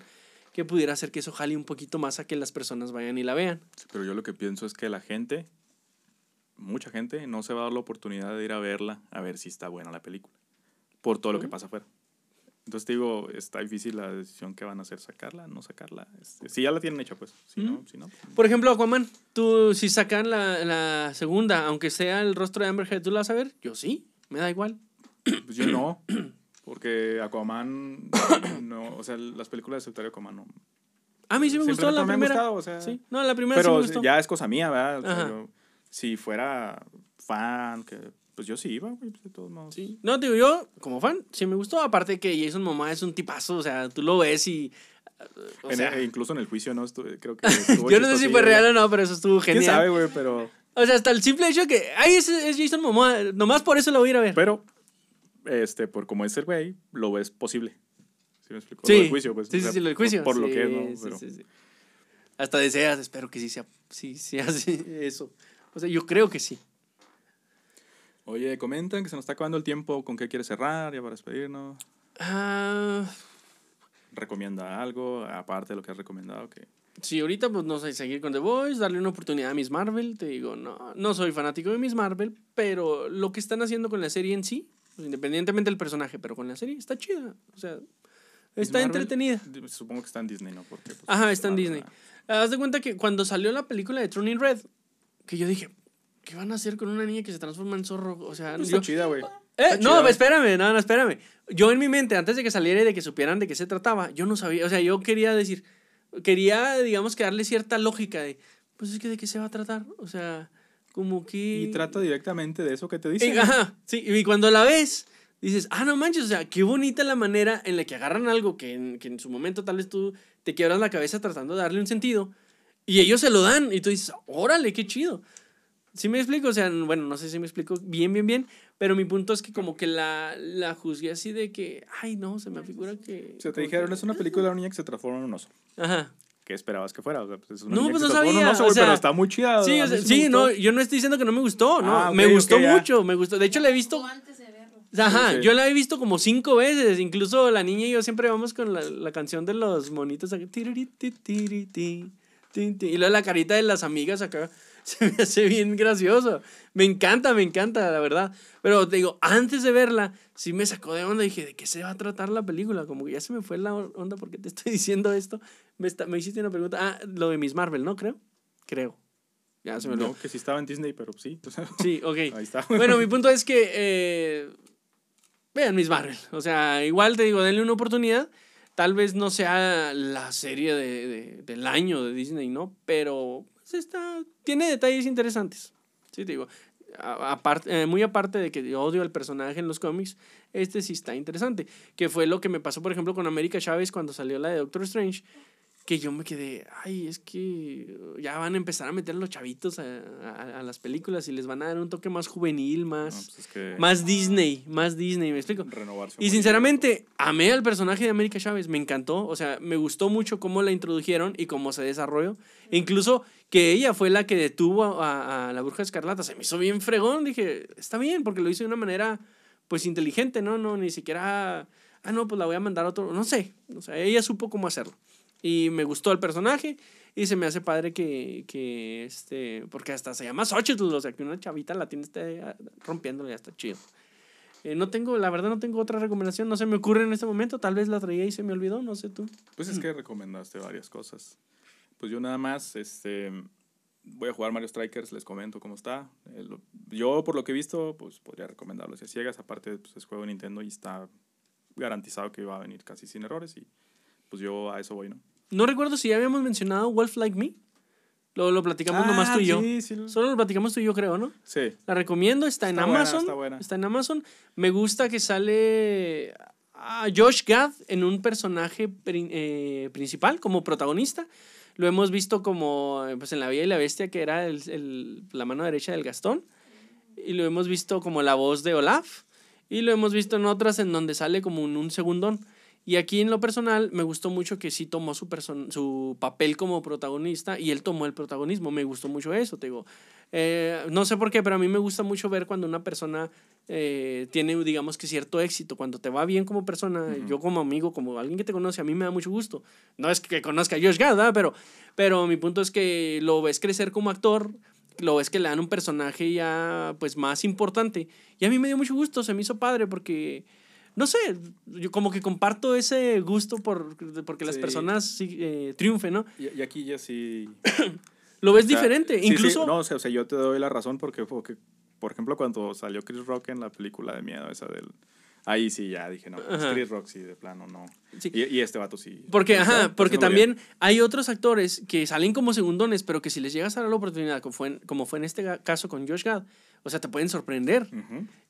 que pudiera hacer que eso jale un poquito más a que las personas vayan y la vean. Pero yo lo que pienso es que la gente, mucha gente, no se va a dar la oportunidad de ir a verla, a ver si está buena la película. Por todo lo que pasa afuera. Entonces te digo, está difícil la decisión que van a hacer, sacarla, no sacarla. Este, si ya la tienen hecha, pues. Si no, si no. pues, Por ejemplo, Aquaman, tú si sacan la, la segunda, aunque sea el rostro de Amber Heard, ¿tú la vas a ver? Yo sí, me da igual. Pues yo no. Porque Aquaman, no, o sea, las películas de sector Aquaman no. A mí sí me gustó la no me primera. gustado, o sea, sí, no, la primera sí me Pero gustó. ya es cosa mía, ¿verdad? O sea, yo- si fuera fan, que, pues yo sí iba, güey, pues de todos modos. Sí. No, digo, yo, como fan, sí me gustó. Aparte que Jason Momoa es un tipazo, o sea, tú lo ves y... o En- sea, incluso en el juicio, ¿no? Estuve- creo que yo no sé si fue real o no, pero eso estuvo ¿Quién genial. sabe, güey? Pero, O sea, hasta el simple hecho que, ay, ese es Jason Momoa, nomás por eso lo voy a ir a ver. pero, este, por como es el güey, lo ves posible. ¿Sí me explico? sí, Lo del juicio, pues. sí, o sí, sea, sí, lo del por- juicio. Por, lo Sí, que es, ¿no? sí, Pero- sí, sí. Hasta deseas, espero que sí sea, sí, sí hace eso. O sea, yo creo que sí. Oye, comentan que se nos está acabando el tiempo. ¿Con qué quieres cerrar? Ya para despedirnos. Ah, ¿Recomienda algo? Aparte de lo que has recomendado. que sí, ahorita pues no sé, seguir con The Voice, darle una oportunidad a Miss Marvel. Te digo, no, no soy fanático de Miss Marvel, pero lo que están haciendo con la serie en sí, pues, independientemente del personaje, pero con la serie está chida. O sea, está Marvel, entretenida. Supongo que está en Disney, ¿no? Porque, pues, Ajá, está en Disney. Haz de cuenta que cuando salió la película de Turning Red, que yo dije, ¿qué van a hacer con una niña que se transforma en zorro? O sea, Pues yo- Está chida, güey. Eh, no, chida. espérame, no, no, espérame. Yo en mi mente, antes de que saliera y de que supieran de qué se trataba, yo no sabía, o sea, yo quería decir, quería, digamos, que darle cierta lógica de, pues es que de qué se va a tratar, o sea, como que... Y trata directamente de eso que te Y, dicen. ajá, sí, y cuando la ves, dices, ah, no manches, o sea, qué bonita la manera en la que agarran algo que en, que en su momento tal vez tú te quiebras la cabeza tratando de darle un sentido, y ellos se lo dan, y tú dices, órale, qué chido. ¿Sí me explico? O sea, bueno, no sé si me explico bien, bien, bien, pero mi punto es que como que la, la juzgué así de que, ay, no, se me figura que... O sea, te dijeron, que- es una película de una niña que se transforma en un oso. Aja. ¿Qué esperabas que fuera? O sea, pues es una No, pues no en un sabía, oso, o sea, pero está muy chida. Sí, o sea, me sí, no, yo no estoy diciendo que no me gustó, no, Ah, ok, me gustó ok, ya. mucho, me gustó. De hecho, la he visto... Antes de verlo. Ajá, Sí, sí. yo la he visto como cinco veces. Incluso la niña y yo siempre vamos con la, la canción de los monitos ti, Y luego la carita de las amigas acá. se me hace bien gracioso. Me encanta, me encanta, la verdad. Pero te digo, antes de verla, sí me sacó de onda. Dije, ¿de qué se va a tratar la película? Como que ya se me fue la onda porque te estoy diciendo esto. Me, está- me hiciste una pregunta. Ah, lo de Miss Marvel, ¿no? Creo. Creo. Ya se me olvidó. No, que sí estaba en Disney, pero sí. Sí, ok. Ahí está. Bueno, mi punto es que eh, vean Miss Marvel. O sea, igual te digo, denle una oportunidad. Tal vez no sea la serie de, de- del año de Disney, ¿no? Pero está, tiene detalles interesantes. Sí, te digo. A- aparte, eh, muy aparte de que odio al personaje en los cómics, este sí está interesante. Que fue lo que me pasó, por ejemplo, con América Chávez cuando salió la de Doctor Strange. Que yo me quedé, ay, es que ya van a empezar a meter los chavitos a, a- a las películas y les van a dar un toque más juvenil, No, más, pues es que más Disney, más Disney, ¿me explico? renovarse. Y sinceramente, amé al personaje de América Chávez, me encantó, o sea, me gustó mucho cómo la introdujeron y cómo se desarrolló. Incluso que ella fue la que detuvo a, a la bruja escarlata, se me hizo bien fregón, dije, está bien, porque lo hizo de una manera, pues, inteligente, ¿no? No, ni siquiera, ah, no, pues la voy a mandar a otro, no sé, o sea, ella supo cómo hacerlo. Y me gustó el personaje y se me hace padre que, que este, porque hasta se llama Xochitl, o sea, que una chavita la tiene este, rompiéndole, ya está chido. Eh, no tengo, la verdad no tengo otra recomendación, no se me ocurre en este momento, tal vez la traía y se me olvidó, no sé tú. Pues es que recomendaste varias cosas. Pues yo nada más, este, voy a jugar Mario Strikers, les comento cómo está. Eh, yo, por lo que he visto, pues podría recomendarlo si a ciegas. Aparte, pues es juego de Nintendo y está garantizado que va a venir casi sin errores y pues yo a eso voy, ¿no? No recuerdo si ya habíamos mencionado Wolf Like Me, lo, lo platicamos nomás tú y yo. Ah, Sí, sí. Solo lo platicamos tú y yo creo, ¿no? Sí. La recomiendo, está, en buena, Amazon. está buena. en Amazon. Me gusta que sale a Josh Gad en un personaje pri- eh, principal, como protagonista. Lo hemos visto como pues, en La Bella y la Bestia, que era el- el- la mano derecha del Gastón. Y lo hemos visto como la voz de Olaf. Y lo hemos visto en otras en donde sale como en un segundón. Y aquí en lo personal me gustó mucho que sí tomó su, su papel como protagonista y él tomó el protagonismo. Me gustó mucho eso, te digo. Eh, no sé por qué, pero a mí me gusta mucho ver cuando una persona eh, tiene, digamos que cierto éxito, cuando te va bien como persona, yo como amigo, como alguien que te conoce, a mí me da mucho gusto. No es que conozca a Josh Gad, ¿verdad? pero, pero mi punto es que lo ves crecer como actor, lo ves que le dan un personaje ya pues más importante. Y a mí me dio mucho gusto, se me hizo padre porque, no sé, yo como que comparto ese gusto por, porque las Sí. personas sí, eh, triunfen, ¿no? Y, y aquí ya sí. Lo ves o sea, diferente, sí, sí, incluso... no, o sea, o sea, yo te doy la razón porque, porque, por ejemplo, cuando salió Chris Rock en la película de miedo, esa del. Ahí sí ya dije, no, pues. Chris Rock sí, de plano, no. Sí. Y, y este vato sí. Porque, ajá, porque haciéndolo bien. también hay otros actores que salen como segundones, pero que si les llegas a dar la oportunidad, como fue en, como fue en este caso con Josh Gad, o sea, te pueden sorprender.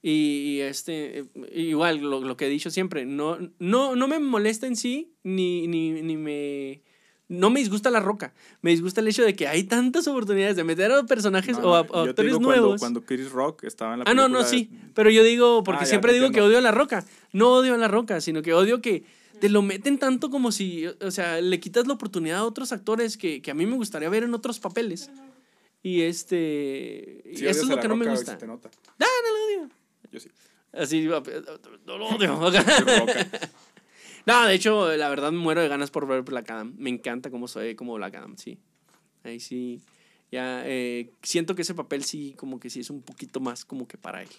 Y, y este, eh, igual, lo, lo que he dicho siempre, no, no, no me molesta en sí, ni, ni, ni me... No me disgusta la roca, me disgusta el hecho de que hay tantas oportunidades de meter a personajes No, o a, o yo te actores digo cuando- nuevos. Cuando, Chris Rock estaba en la Ah, no, no, sí. Pero yo digo, porque Ah, siempre te digo que odio a La Roca. No odio a La Roca, sino que odio que te lo meten tanto como si, o sea, le quitas la oportunidad a otros actores que, que a mí me gustaría ver en otros papeles. Y este. y Sí, eso es lo que no me gusta. te nota. Ah, no lo odio. Yo sí. Así, no lo odio. No, de hecho, la verdad me muero de ganas por ver Black Adam. Me encanta cómo soy como Black Adam, sí. Ahí sí. Ya eh, siento que ese papel sí, como que sí es un poquito más como que para él.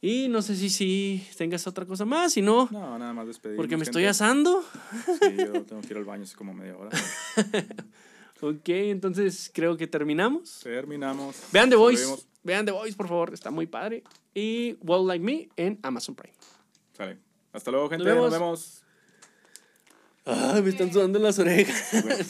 Y no sé si sí tengas otra cosa más, si no, No, nada más despedir. porque me estoy asando. Sí, yo tengo que ir al baño hace como media hora. Ok, entonces creo que terminamos. Terminamos. Vean The Nos Voice. vemos. Vean The Voice, por favor, está muy padre. Y World Like Me en Amazon Prime. Sale. Hasta luego, gente. vemos. Nos vemos. Ay, me están sudando las orejas. Bueno.